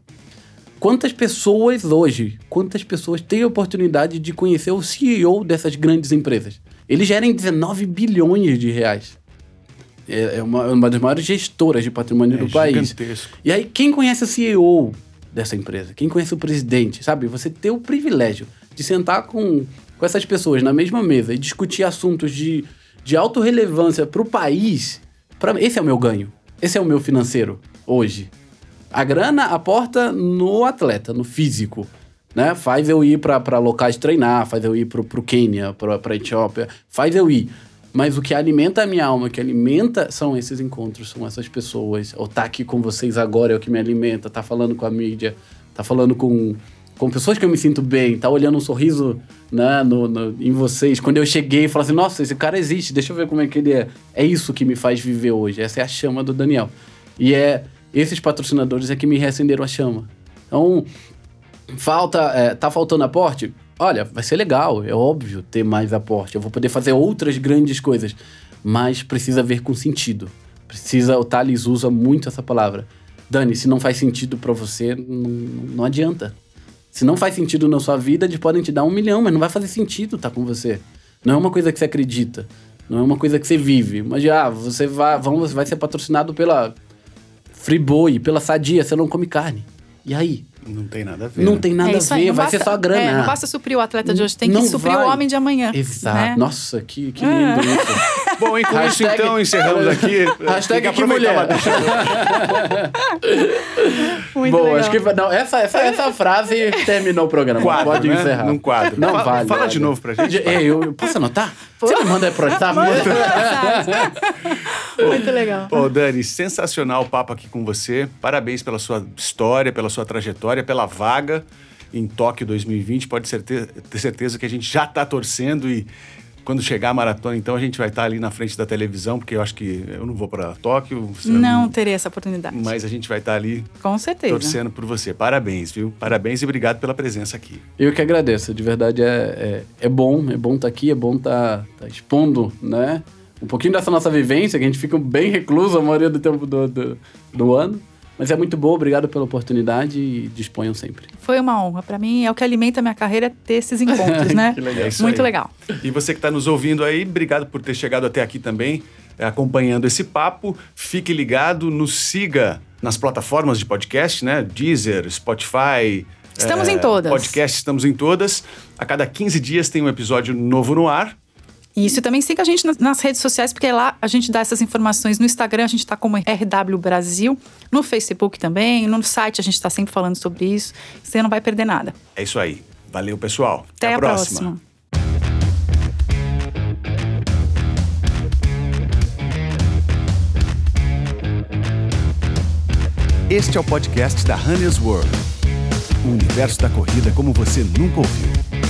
Quantas pessoas hoje, quantas pessoas têm a oportunidade de conhecer o CEO dessas grandes empresas? Eles gerem 19 bilhões de reais. É é uma, uma das maiores gestoras de patrimônio É do país. gigantesco. E aí, quem conhece o CEO dessa empresa? Quem conhece o presidente? Sabe? Você ter o privilégio de sentar com, com essas pessoas na mesma mesa e discutir assuntos de, de alta relevância para o país, pra, esse é o meu ganho. Esse é o meu financeiro hoje. A grana aporta no atleta, no físico. Né? Faz eu ir para locais treinar, faz eu ir pro, pro Quênia, pra Etiópia, faz eu ir. Mas o que alimenta a minha alma, o que alimenta são esses encontros, são essas pessoas. Ou tá aqui com vocês agora é o que me alimenta, tá falando com a mídia, tá falando com, com pessoas que eu me sinto bem, tá olhando um sorriso né, no, no- em vocês. Quando eu cheguei falei assim, nossa, esse cara existe, deixa eu ver como é que ele é. É isso que me faz viver hoje, essa é a chama do Daniel. E é esses patrocinadores é que me reacenderam a chama. Então, falta, é, tá faltando aporte? Olha, vai ser legal, é óbvio ter mais aporte. Eu vou poder fazer outras grandes coisas, mas precisa ver com sentido. Precisa, o Thales usa muito essa palavra. Dani, se não faz sentido pra você, não, adianta. Se não faz sentido na sua vida, eles podem te dar um milhão, mas não vai fazer sentido estar com você. Não é uma coisa que você acredita. Não é uma coisa que você vive. Mas ah, você vai, vamos, vai ser patrocinado pela Friboi, pela Sadia, você não come carne. E aí? Não tem nada a ver. Não né? tem nada É a aí, ver, não vai basta- ser só grana. é, não basta suprir o atleta de hoje, tem que Não suprir vai. o homem de amanhã. Exato. né? Nossa, que, que lindo isso. Bom, e com isso então encerramos aqui. Hashtag que mulher. Muito Bom, legal. acho que não, essa, essa, essa frase terminou o programa. Quadro, Pode né? encerrar. Num quadro. Não Fala- vale. fala de novo pra gente, É, eu, eu posso anotar? Você me manda pro WhatsApp? Muito legal. Pô, Dani, sensacional o papo aqui com você. Parabéns pela sua história, pela sua trajetória, pela vaga em Tóquio 2020. Pode ter certeza que a gente já está torcendo e quando chegar a maratona, então a gente vai estar ali na frente da televisão, porque eu acho que eu não vou para Tóquio, você Não terei essa oportunidade. mas a gente vai estar ali Com certeza. torcendo por você. Parabéns, viu? Parabéns e obrigado pela presença aqui. Eu que agradeço, de verdade é, é, é bom, é bom estar aqui, é bom estar expondo, né? Um pouquinho dessa nossa vivência, que a gente fica bem recluso a maioria do tempo do, do, do ano. Mas é muito bom, obrigado pela oportunidade e disponham sempre. Foi uma honra. Pra mim, é o que alimenta a minha carreira é ter esses encontros, né? Que legal. É isso Muito aí. legal. E você que está nos ouvindo aí, obrigado por ter chegado até aqui também, eh, acompanhando esse papo. Fique ligado, nos siga nas plataformas de podcast, né? Deezer, Spotify. Estamos eh, em todas. Podcast, estamos em todas. A cada 15 dias tem um episódio novo no ar. Isso, e também siga a gente nas, nas redes sociais, porque lá a gente dá essas informações. No Instagram a gente está como RW Brasil, no Facebook também, no site a gente está sempre falando sobre isso. Você não vai perder nada. É isso aí. Valeu, pessoal. Até, a próxima. Este é o podcast da Runners World. O universo da corrida como você nunca ouviu.